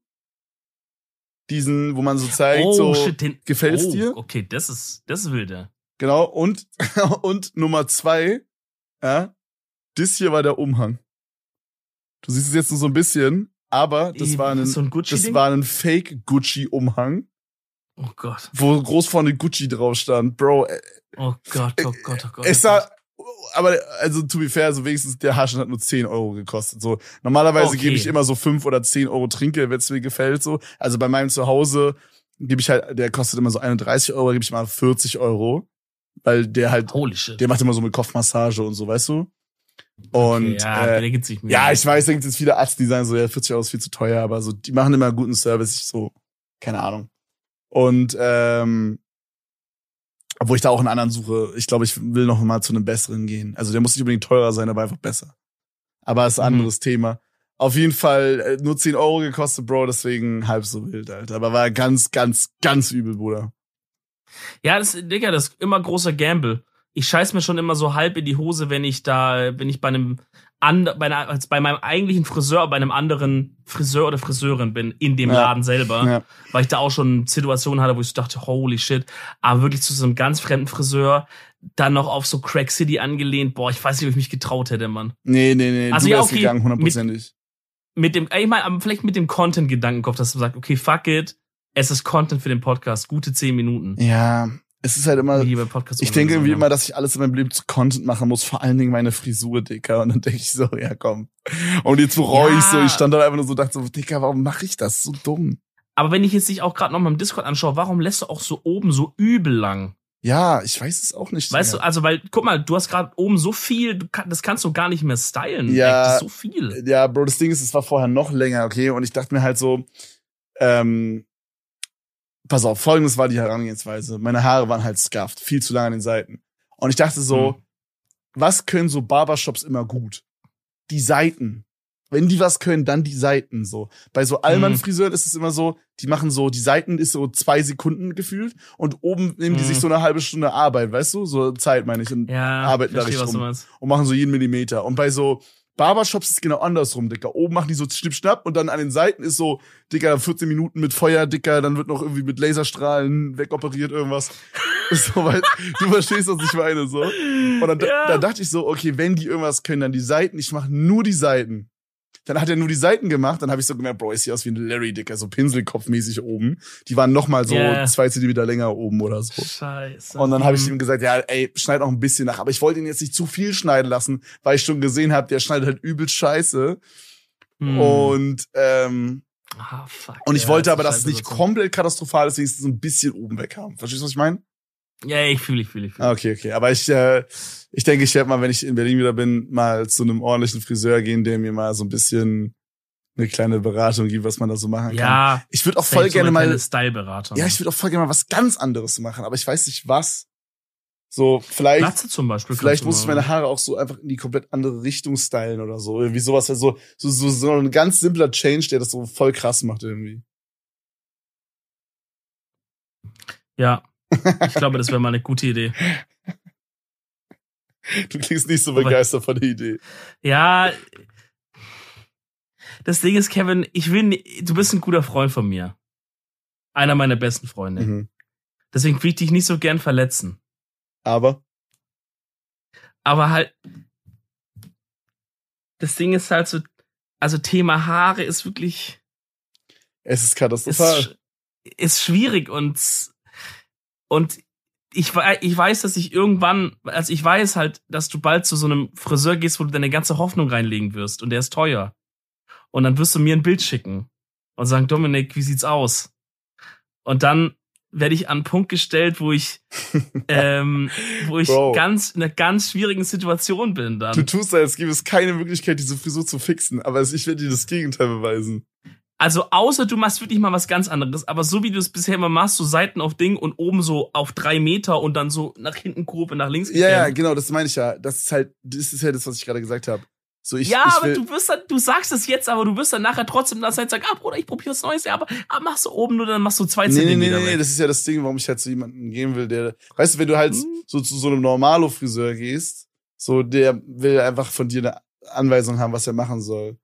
Diesen, wo man so zeigt, oh, so, shit, den, gefällt's oh, dir? Okay, das ist, das ist wilde. Genau, und, und Nummer zwei, ja, das hier war der Umhang. Du siehst es jetzt nur so ein bisschen, aber das Ih, war ein, so ein das war ein Fake-Gucci-Umhang, Oh Gott, wo groß vorne Gucci drauf stand. Bro, äh, oh Gott, oh Gott, oh Gott. es oh sah aber also to be fair, so wenigstens der Haarschnitt hat nur 10 Euro gekostet. So normalerweise Okay. gebe ich immer so 5 oder 10 Euro Trinkgeld, wenn es mir gefällt. So also bei meinem Zuhause gebe ich halt, der kostet immer so 31 Euro, gebe ich mal 40 Euro, weil der halt, Holy shit. der macht immer so mit Kopfmassage und so, weißt du? Und okay, ja, äh, sich mir. ja, ich weiß, da gibt es viele Arzte, die sagen so, ja, 40 Euro ist viel zu teuer, aber so, die machen immer guten Service, ich so, keine Ahnung. Und ähm, obwohl ich da auch einen anderen suche, ich glaube, ich will noch mal zu einem besseren gehen. Also der muss nicht unbedingt teurer sein, aber einfach besser. Aber ist ein Mhm. anderes Thema. Auf jeden Fall äh, nur 10 Euro gekostet, Bro, deswegen halb so wild, Alter. Aber war ganz, ganz, ganz übel, Bruder. Ja, das, Digga, das ist immer großer Gamble. Ich scheiß mir schon immer so halb in die Hose, wenn ich da, wenn ich bei einem and, bei, einer, als bei meinem eigentlichen Friseur, bei einem anderen Friseur oder Friseurin bin, in dem Ja. Laden selber, Ja. weil ich da auch schon Situationen hatte, wo ich so dachte, holy shit, aber wirklich zu so einem ganz fremden Friseur, dann noch auf so Crack City angelehnt, boah, ich weiß nicht, ob ich mich getraut hätte, Mann. Nee, nee, nee, Also du ja, okay, gegangen, hundertprozentig. Mit dem, ich meine, vielleicht mit dem Content-Gedankenkopf, dass du sagst, okay, fuck it, es ist Content für den Podcast, gute zehn Minuten. Ja, es ist halt immer, Ich denke irgendwie immer, dass ich alles in meinem Leben zu Content machen muss, vor allen Dingen meine Frisur, Dicker. Und dann denke ich so, ja komm. Und jetzt bereue Ja. ich so, ich stand da einfach nur so, dachte so, Dicker, warum mache ich das? So dumm. Aber wenn ich jetzt dich auch gerade noch mal im Discord anschaue, warum lässt du auch so oben so übel lang? Ja, ich weiß es auch nicht. Weißt du, Digga. also weil, guck mal, du hast gerade oben so viel, du kann, das kannst du gar nicht mehr stylen. Ja. Das ist so viel. Ja, Bro, das Ding ist, es war vorher noch länger, okay? Und ich dachte mir halt so, ähm, pass auf, folgendes war die Herangehensweise. Meine Haare waren halt scuffed, viel zu lang an den Seiten. Und ich dachte so, Hm. was können so Barbershops immer gut? Die Seiten. Wenn die was können, dann die Seiten so. Bei so Allmann-Friseuren ist es immer so, die machen so, die Seiten ist so zwei Sekunden gefühlt und oben nehmen die Mhm. sich so eine halbe Stunde Arbeit, weißt du? So Zeit meine ich. Und Ja, arbeiten da richtig rum. und machen so jeden Millimeter. Und bei so Barbershops ist genau andersrum, Dicker. Oben machen die so schnipp-schnapp und dann an den Seiten ist so, Dicker, 14 Minuten mit Feuer, Dicker, dann wird noch irgendwie mit Laserstrahlen wegoperiert, irgendwas. so, weil, du verstehst, was ich meine, so. Und dann, Ja. da dachte ich so, okay, wenn die irgendwas können, dann die Seiten. Ich mache nur die Seiten. Dann hat er nur die Seiten gemacht, dann habe ich so gemerkt, Bro, ich sehe aus wie ein Larry, Dicker, so Pinselkopfmäßig oben. Die waren noch mal so Yeah. zwei Zentimeter länger oben oder so. Scheiße. Und dann habe ich Hm. ihm gesagt, ja, ey, schneid auch ein bisschen nach. Aber ich wollte ihn jetzt nicht zu viel schneiden lassen, weil ich schon gesehen habe, der schneidet halt übel scheiße. Hm. Und ähm, ah, fuck, und ich ja, wollte aber, dass es nicht Scheißsituation. komplett katastrophal ist, wenigstens so ein bisschen oben weg haben. Verstehst du, was ich meine? Ja, ich fühle, ich fühle, ich fühle. Ah, okay, okay. Aber ich, äh, ich denke, ich werde mal, wenn ich in Berlin wieder bin, mal zu einem ordentlichen Friseur gehen, der mir mal so ein bisschen eine kleine Beratung gibt, was man da so machen kann. Ja, Ich würde auch voll so gerne eine mal kleine Style-Berater. Ja, ich würde auch voll gerne mal was ganz anderes machen, aber ich weiß nicht was. So, vielleicht, Glatze zum Beispiel. vielleicht muss ich meine Haare auch so einfach in die komplett andere Richtung stylen oder so. Irgendwie sowas, so, so, so, so ein ganz simpler Change, der das so voll krass macht irgendwie. Ja, ich glaube, das wäre mal eine gute Idee. Du klingst nicht so begeistert von der Idee. Ja, das Ding ist, Kevin, ich will, du bist ein guter Freund von mir. Einer meiner besten Freunde. Mhm. Deswegen will ich dich nicht so gern verletzen. Aber, Aber halt, das Ding ist halt so, also Thema Haare ist wirklich, es ist ist, katastrophal. sch- ist schwierig und, und ich, ich weiß, dass ich irgendwann, also ich weiß halt, dass du bald zu so einem Friseur gehst, wo du deine ganze Hoffnung reinlegen wirst und der ist teuer. Und dann wirst du mir ein Bild schicken und sagen, Dominik, wie sieht's aus? Und dann werde ich an einen Punkt gestellt, wo ich, ähm, wo ich Bro. ganz, in einer ganz schwierigen Situation bin dann. Du tust, als gäbe es keine Möglichkeit, diese Frisur zu fixen, aber ich werde dir das Gegenteil beweisen. Also außer du machst wirklich mal was ganz anderes, aber so wie du es bisher immer machst, so Seiten auf Ding und oben so auf drei Meter und dann so nach hinten Kurve, nach links. Ja, ja, genau, das meine ich ja. Das ist halt, das ist ja das, was ich gerade gesagt habe. So, ich, ja, ich aber du wirst dann, du sagst es jetzt, aber du wirst dann nachher trotzdem das halt sagen, ah Bruder, ich probiere was Neues, ja, aber, aber machst du oben nur, dann machst du zwei Nee, nee, nee, Zentimeter nee, nee, das ist ja das Ding, warum ich halt zu jemandem gehen will, der, weißt du, wenn du halt Mhm. so zu so einem Normalo-Friseur gehst, so, der will einfach von dir eine Anweisung haben, was er machen soll.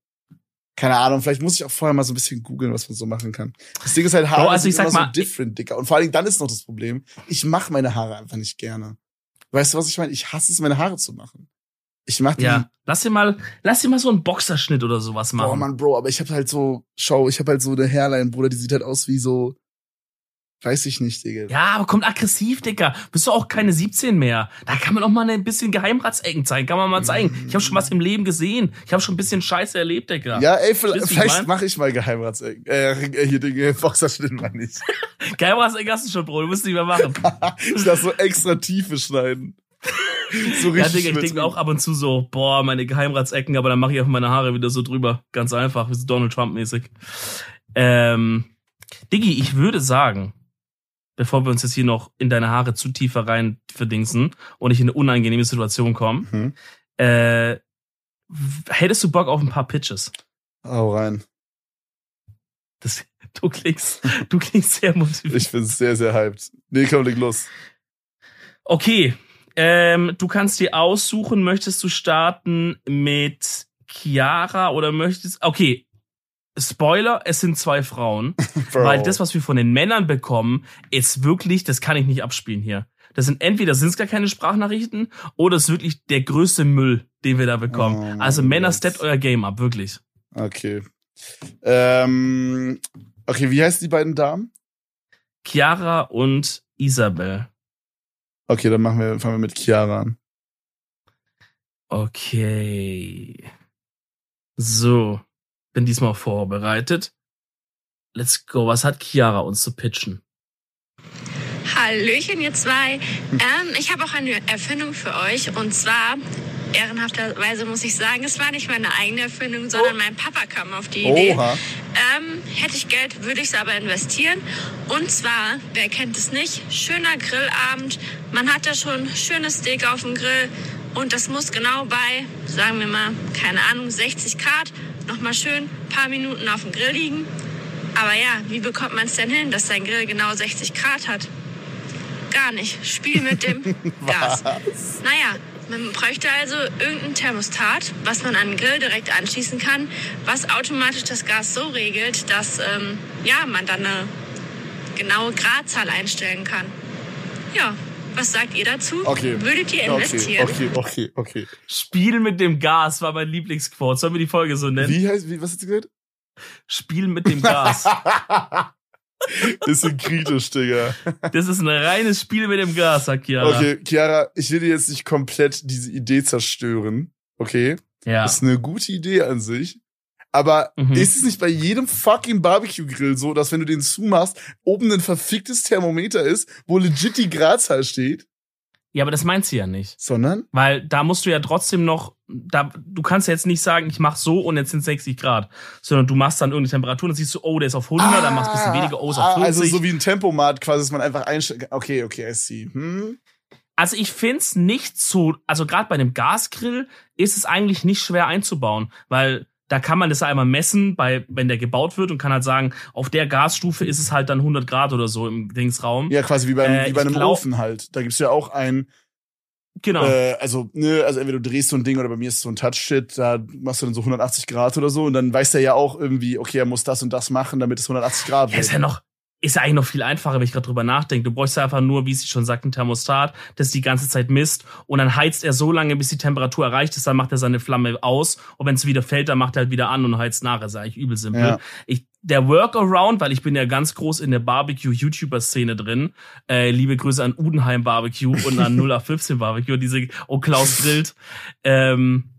Keine Ahnung, vielleicht muss ich auch vorher mal so ein bisschen googeln, was man so machen kann. Das Ding ist halt, Haare Bro, also sind ich sag immer mal- so different, Dicker. Und vor allen Dingen, dann ist noch das Problem, ich mache meine Haare einfach nicht gerne. Weißt du, was ich meine? Ich hasse es, meine Haare zu machen. Ich mach die, Ja, lass dir mal, lass dir mal so einen Boxerschnitt oder sowas machen. boah, Mann, Bro, aber ich hab halt so, schau, ich hab halt so eine Hairline, Bruder, die sieht halt aus wie so, Weiß ich nicht, Digga. Ja, aber kommt aggressiv, Dicker. Bist du auch keine 17 mehr. Da kann man auch mal ein bisschen Geheimratsecken zeigen. Kann man mal zeigen. Ich habe schon was im Leben gesehen. Ich habe schon ein bisschen Scheiße erlebt, Dicker. Ja, ey, vielleicht, vielleicht mache ich mal Geheimratsecken. Äh, hier Dinge, Boxerschnitt mal nicht. Geheimratsecken hast du schon, Bro. Du musst nicht mehr machen. ich lass so extra Tiefe schneiden. So Ja, richtig Digga, ich denke auch ab und zu so, boah, meine Geheimratsecken, aber dann mache ich auch meine Haare wieder so drüber. Ganz einfach, wie so Donald Trump-mäßig. Ähm, Diggi, ich würde sagen, bevor wir uns jetzt hier noch in deine Haare zu tiefer rein verdingsen und ich in eine unangenehme Situation komme, Mhm. äh, hättest du Bock auf ein paar Pitches? Hau rein. Das, du klingst, du klingst sehr motiviert. Ich bin sehr, sehr hyped. Nee, komm, leg los. Okay, ähm, du kannst dir aussuchen, möchtest du starten mit Chiara oder möchtest, okay, Spoiler, es sind zwei Frauen, weil das, was wir von den Männern bekommen, ist wirklich, das kann ich nicht abspielen hier. Das sind entweder sind es gar keine Sprachnachrichten oder es ist wirklich der größte Müll, den wir da bekommen. Oh also Männer, Gott. steppt euer Game ab, wirklich. Okay. Ähm, okay, wie heißen die beiden Damen? Chiara und Isabel. Okay, dann machen wir, fangen wir mit Chiara an. Okay. So, bin diesmal vorbereitet. Let's go. Was hat Chiara uns zu pitchen? Hallöchen, ihr zwei. Ähm, ich habe auch eine Erfindung für euch. Und zwar, ehrenhafterweise muss ich sagen, es war nicht meine eigene Erfindung, sondern mein Papa kam auf die Idee. Ähm, hätte ich Geld, würde ich es aber investieren. Und zwar, wer kennt es nicht, schöner Grillabend. Man hat da schon schönes Steak auf dem Grill. Und das muss genau bei, sagen wir mal, keine Ahnung, 60 Grad, nochmal schön ein paar Minuten auf dem Grill liegen. Aber ja, wie bekommt man es denn hin, dass dein Grill genau 60 Grad hat? Gar nicht. Spiel mit dem Gas. Naja, man bräuchte also irgendein Thermostat, was man an den Grill direkt anschließen kann, was automatisch das Gas so regelt, dass ähm, ja, man dann eine genaue Gradzahl einstellen kann. Ja, was sagt ihr dazu? Okay. Würdet ihr Okay, investieren? okay, okay, okay. Spiel mit dem Gas war mein Lieblingsquote. Sollen wir die Folge so nennen? Wie heißt, wie, was hast du gesagt? Spiel mit dem Gas. Bisschen kritisch, Digga. Das ist ein reines Spiel mit dem Gas, sagt Chiara. Okay, Chiara, ich will dir jetzt nicht komplett diese Idee zerstören. Okay? Ja. Das ist eine gute Idee an sich. Aber Mhm. ist es nicht bei jedem fucking Barbecue-Grill so, dass wenn du den zumachst, oben ein verficktes Thermometer ist, wo legit die Gradzahl steht? ja, aber das meint sie ja nicht. Sondern? Weil da musst du ja trotzdem noch, da, du kannst ja jetzt nicht sagen, ich mach so und jetzt sind 60 Grad, sondern du machst dann irgendeine Temperatur und dann siehst du, oh, der ist auf 100, dann machst du ein bisschen weniger, oh, ist auf ah, 40. Also so wie ein Tempomat quasi, dass man einfach einstellt. Okay, okay, I see. Hm? Also ich find's nicht so, also gerade bei einem Gasgrill ist es eigentlich nicht schwer einzubauen, weil da kann man das einmal messen, bei wenn der gebaut wird und kann halt sagen, auf der Gasstufe ist es halt dann 100 Grad oder so im Dingsraum. Ja, quasi wie, beim, Äh, wie bei einem glaub- Ofen halt. Da gibt's ja auch ein, Genau. äh, also, ne, also entweder du drehst so ein Ding oder bei mir ist es so ein Touch-Shit, da machst du dann so 180 Grad oder so und dann weiß der ja auch irgendwie, okay, er muss das und das machen, damit es 180 Grad Ja, ist ja wird. noch, ist ja eigentlich noch viel einfacher, wenn ich gerade drüber nachdenke. Du bräuchst ja einfach nur, wie sie schon sagt, ein Thermostat, das die ganze Zeit misst und dann heizt er so lange, bis die Temperatur erreicht ist, dann macht er seine Flamme aus und wenn es wieder fällt, dann macht er halt wieder an und heizt nach. Das ist eigentlich übel simpel. Ja. Ich, der Workaround, weil ich bin ja ganz groß in der Barbecue-YouTuber-Szene drin. Äh, liebe Grüße an Udenheim Barbecue und an 0815 Barbecue, diese Oh Klaus grillt. Ähm,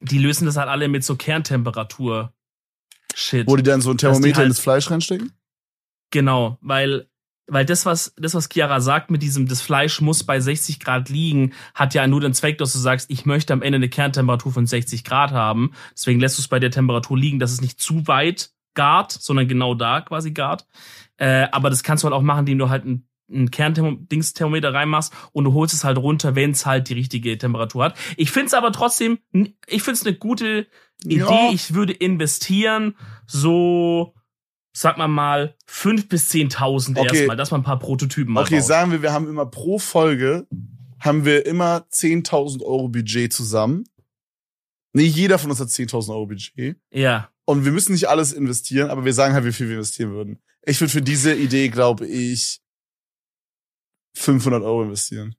die lösen das halt alle mit so Kerntemperatur. Shit. Wo die dann so ein Thermometer halt- ins Fleisch reinstecken? Genau, weil weil das was das was Chiara sagt mit diesem das Fleisch muss bei 60 Grad liegen, hat ja nur den Zweck, dass du sagst, ich möchte am Ende eine Kerntemperatur von 60 Grad haben. Deswegen lässt du es bei der Temperatur liegen, dass es nicht zu weit gart, sondern genau da quasi gart. Äh, aber das kannst du halt auch machen, indem du halt ein ein Kernthermometer reinmachst und du holst es halt runter, wenn es halt die richtige Temperatur hat. Ich find's aber trotzdem, ich find's eine gute Idee. Ja. Ich würde investieren, so, sag mal mal, fünf bis 10.000 Okay. erstmal, dass man ein paar Prototypen mal Okay, baut. sagen wir, wir haben immer pro Folge, haben wir immer 10.000 Euro Budget zusammen. Nee, jeder von uns hat 10.000 Euro Budget. Ja. Und wir müssen nicht alles investieren, aber wir sagen halt, wie viel wir investieren würden. Ich würde für diese Idee, glaube ich, 500 Euro investieren.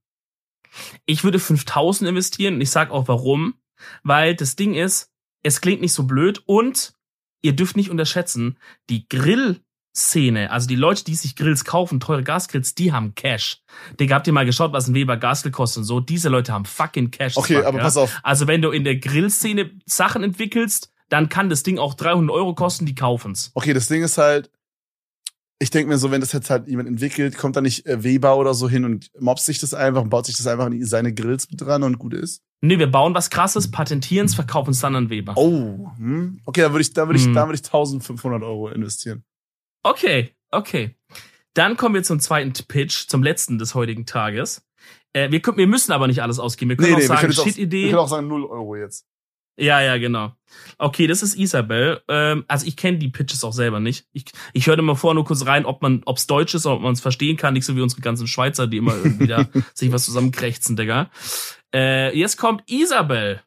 Ich würde 5000 investieren und ich sag auch warum. Weil das Ding ist, es klingt nicht so blöd und ihr dürft nicht unterschätzen, die Szene, also die Leute, die sich Grills kaufen, teure Gasgrills, die haben Cash. Digga, habt ihr mal geschaut, was ein Weber Gasgrill kostet und so? Diese Leute haben fucking Cash. Okay, fuck, aber ja? pass auf. Also wenn du in der Grillszene Sachen entwickelst, dann kann das Ding auch 300 Euro kosten, die kaufen's. Okay, das Ding ist halt, ich denke mir so, wenn das jetzt halt jemand entwickelt, kommt da nicht äh, Weber oder so hin und mobst sich das einfach und baut sich das einfach in seine Grills mit dran und gut ist. Nee, wir bauen was krasses, patentieren's, verkaufen's dann an Weber. Oh, hm? okay, da würde ich, da würde ich, Hm. da würde ich 1500 Euro investieren. Okay, okay. Dann kommen wir zum zweiten Pitch, zum letzten des heutigen Tages. Äh, wir, können, wir müssen aber nicht alles ausgeben. Wir können auch wir sagen, auch, wir Shit-Idee. können auch sagen 0 Euro jetzt. Ja, ja, genau. Okay, das ist Isabel. Ähm, also ich kenne die Pitches auch selber nicht. Ich, ich höre immer vor nur kurz rein, ob man, ob's Deutsch ist, ob man es verstehen kann, nicht so wie unsere ganzen Schweizer, die immer irgendwie da sich was zusammenkrächzen, Digga. Äh, jetzt kommt Isabel.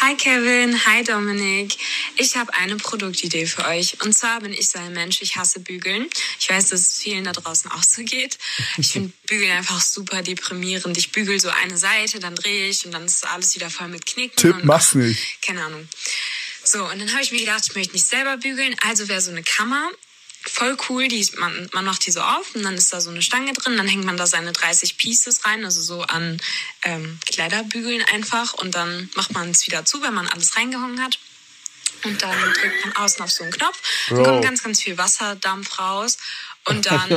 Hi Kevin, hi Dominik. Ich habe eine Produktidee für euch. Und zwar bin ich so ein Mensch, ich hasse Bügeln. Ich weiß, dass es vielen da draußen auch so geht. Ich finde Bügeln einfach super deprimierend. Ich bügel so eine Seite, dann drehe ich und dann ist alles wieder voll mit Knicken. Tipp, und, mach's nicht. Keine Ahnung. So, und dann habe ich mir gedacht, ich möchte nicht selber bügeln. Also wäre so eine Kammer voll cool. Die, man, man macht die so auf und dann ist da so eine Stange drin. Dann hängt man da seine 30 Pieces rein, also so an ähm, Kleiderbügeln einfach. Und dann macht man es wieder zu, wenn man alles reingehangen hat. Und dann drückt man außen auf so einen Knopf. Dann kommt ganz, ganz viel Wasserdampf raus. Und dann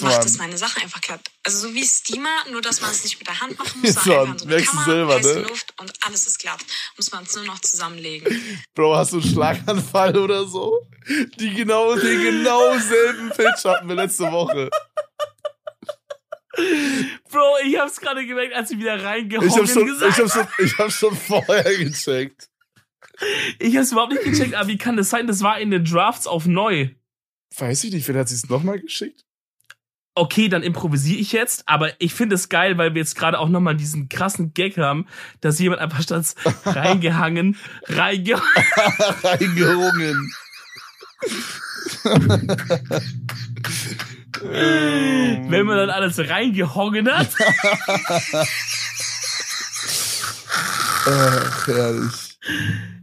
macht es meine Sachen einfach glatt. Also so wie Steamer, nur dass man es nicht mit der Hand machen muss, Jetzt, sondern so eine merkst du Kammer, selber, heiße ne? Luft und alles ist glatt. Muss man es nur noch zusammenlegen. Bro, hast du einen Schlaganfall oder so? Die genau, den genau selben Pitch hatten wir letzte Woche. Bro, ich hab's gerade gemerkt, als sie wieder reingehauen Ich hab schon, gesagt. ich hab schon, ich hab schon vorher gecheckt. ich hab's überhaupt nicht gecheckt, aber wie kann das sein? Das war in den Drafts auf neu. Weiß ich nicht, wer hat sie es nochmal geschickt? okay, dann improvisiere ich jetzt, aber ich finde es geil, weil wir jetzt gerade auch nochmal diesen krassen Gag haben, dass jemand einfach statt reingehangen, reinge Reingerungen. wenn man dann alles reingehongen hat. Ach, herrlich.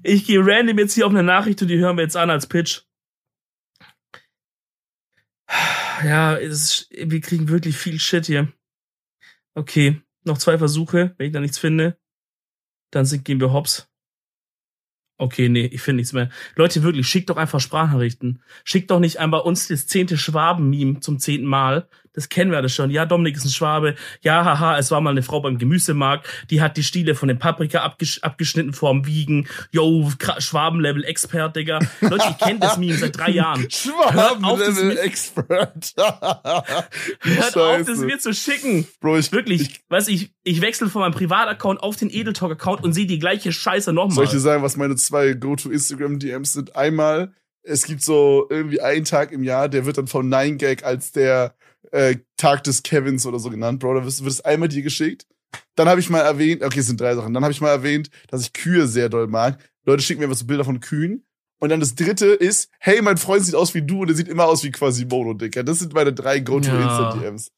Ich gehe random jetzt hier auf eine Nachricht und die hören wir jetzt an als Pitch. Ja, ist, wir kriegen wirklich viel Shit hier. Okay, noch zwei Versuche. Wenn ich da nichts finde, dann sind, gehen wir hops. Okay, nee, ich finde nichts mehr. Leute, wirklich, schickt doch einfach Sprachnachrichten. Schickt doch nicht einmal uns das zehnte Schwaben-Meme zum zehnten Mal. Das kennen wir alles schon. Ja, Dominik ist ein Schwabe. Ja, haha, es war mal eine Frau beim Gemüsemarkt. Die hat die Stiele von den Paprika abgesch abgeschnitten vorm Wiegen. Yo, Schwaben-Level-Expert, Digga. Leute, ich kenne das Meme seit drei Jahren. Hört auf, das Schwaben-Level mit- Expert. Hört auf, das mir zu schicken. Bro, ich, Wirklich, Ich, weiß ich, ich wechsle von meinem Privataccount auf den Edeltalk-Account und sehe die gleiche Scheiße nochmal. soll ich dir sagen, was meine zwei Go-To-Instagram-DMs sind? Einmal, es gibt so irgendwie einen Tag im Jahr, der wird dann von 9gag als der äh, Tag des Kevins oder so genannt, Bro. Da wird es einmal dir geschickt. Dann habe ich mal erwähnt, okay, es sind drei Sachen. Dann habe ich mal erwähnt, dass ich Kühe sehr doll mag. Leute schicken mir einfach so Bilder von Kühen. Und dann das dritte ist, hey, mein Freund sieht aus wie du und er sieht immer aus wie Quasimodo, Dicker. Das sind meine drei Go-To-Insta-DMs.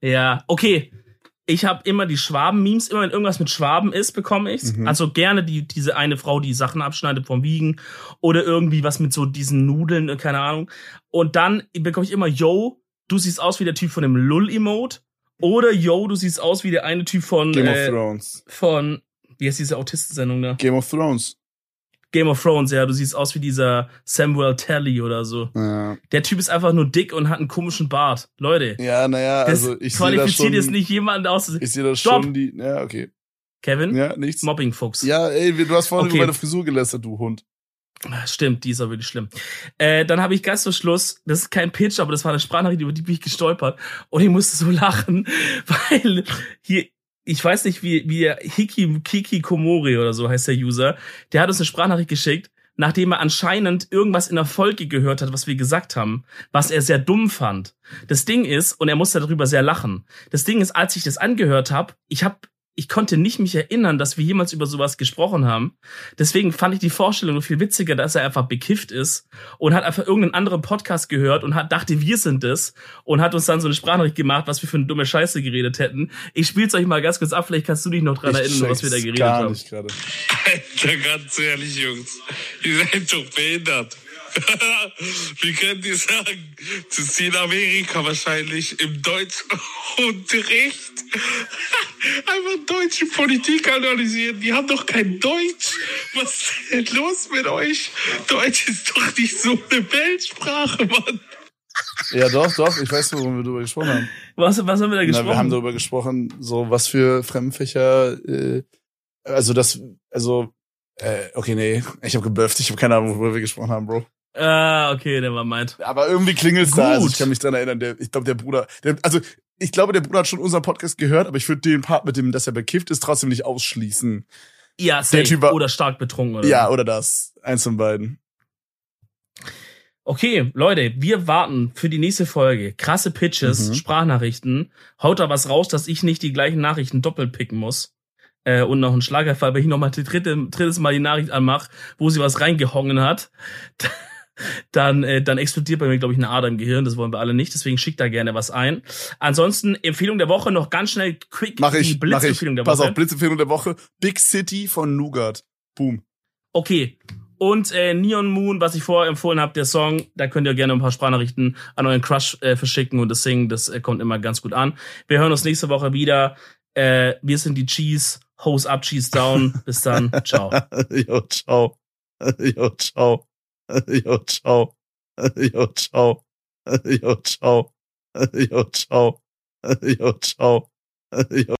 Ja, okay. Ich habe immer die Schwaben-Memes, immer wenn irgendwas mit Schwaben ist, bekomme ich's. Mhm. Also gerne die, diese eine Frau, die Sachen abschneidet vom Wiegen oder irgendwie was mit so diesen Nudeln, äh, keine Ahnung. Und dann bekomme ich immer, yo, du siehst aus wie der Typ von dem Lull-Emote. Oder yo, du siehst aus wie der eine Typ von, Game of äh, Thrones. von, wie heißt diese Autistensendung da? Game of Thrones. Game of Thrones, ja, du siehst aus wie dieser Samuel Telly oder so. Ja, Der Typ ist einfach nur dick und hat einen komischen Bart. Leute, ja naja, das also ich sehe da qualifiziert schon, jetzt nicht jemanden aus. ich sehe da Stopp. schon die, ja, okay. Kevin? Ja, nichts. Mobbingfuchs. Ja, ey, du hast vorhin Okay. über meine Frisur gelästert, du Hund. Ah, Stimmt, die ist auch wirklich schlimm. Äh, dann habe ich ganz zum Schluss, das ist kein Pitch, aber das war eine Sprachnachricht, über die bin ich gestolpert. Und ich musste so lachen, weil hier, ich weiß nicht, wie, wie der Hiki, Kiki Komori oder so heißt der User, der hat uns eine Sprachnachricht geschickt, nachdem er anscheinend irgendwas in der Folge gehört hat, was wir gesagt haben, was er sehr dumm fand. Das Ding ist, und er musste darüber sehr lachen. Das Ding ist, als ich das angehört habe, ich habe ich konnte nicht mich erinnern, dass wir jemals über sowas gesprochen haben. Deswegen fand ich die Vorstellung viel witziger, dass er einfach bekifft ist und hat einfach irgendeinen anderen Podcast gehört und hat dachte, wir sind es und hat uns dann so eine Sprachnachricht gemacht, was wir für eine dumme Scheiße geredet hätten. Ich spiel's euch mal ganz kurz ab, vielleicht kannst du dich noch dran Ich erinnern, was wir da geredet gar haben. nicht gerade. Alter, ganz ehrlich, Jungs. Ihr seid doch behindert. Wie könnt ihr sagen, sie in Amerika wahrscheinlich im Deutschunterricht einfach deutsche Politik analysieren? Die haben doch kein Deutsch. Was ist denn los mit euch? Deutsch ist doch nicht so eine Weltsprache, Mann. Ja, doch, doch. Ich weiß, worüber wir darüber gesprochen haben. Was, was haben wir da gesprochen? Na, wir haben darüber gesprochen, so was für Fremdfächer, äh, also das, also, äh, okay, nee, ich habe geblufft, ich habe keine Ahnung, worüber wir gesprochen haben, Bro. Ah, okay, der war meint. Aber irgendwie klingelt's da, also Gut. ich kann mich dran erinnern, der, ich glaube, der Bruder, der, also ich glaube, der Bruder hat schon unseren Podcast gehört, aber ich würde den Part mit dem, dass er bekifft ist, trotzdem nicht ausschließen. Ja, safe. Typ war- oder stark betrunken. Oder Ja, oder das. Eins von beiden. Okay, Leute, wir warten für die nächste Folge. Krasse Pitches, Mhm. Sprachnachrichten. Haut da was raus, dass ich nicht die gleichen Nachrichten doppelt picken muss. Äh, und noch ein Schlagerfall, wenn ich noch mal die dritte, drittes Mal die Nachricht anmache, wo sie was reingehongen hat, dann, äh, dann explodiert bei mir, glaube ich, eine Ader im Gehirn. Das wollen wir alle nicht. Deswegen schickt da gerne was ein. Ansonsten Empfehlung der Woche noch ganz schnell quick Mach die ich, ich. Blitzempfehlung der Pass Woche. auf, Blitzempfehlung der Woche. Big City von Nougat. Boom. Okay. Und äh, Neon Moon, was ich vorher empfohlen habe, der Song, da könnt ihr gerne ein paar Sprachnachrichten an euren Crush äh, verschicken und das Singen, das äh, kommt immer ganz gut an. Wir hören uns nächste Woche wieder. Äh, wir sind die Cheese. Hose up, Cheese down. Bis dann. Ciao. Jo, ciao. Jo, ciao. Jo, ciao. Jo, ciao. Jo, ciao. Jo, ciao. Jo, ciao. Jo,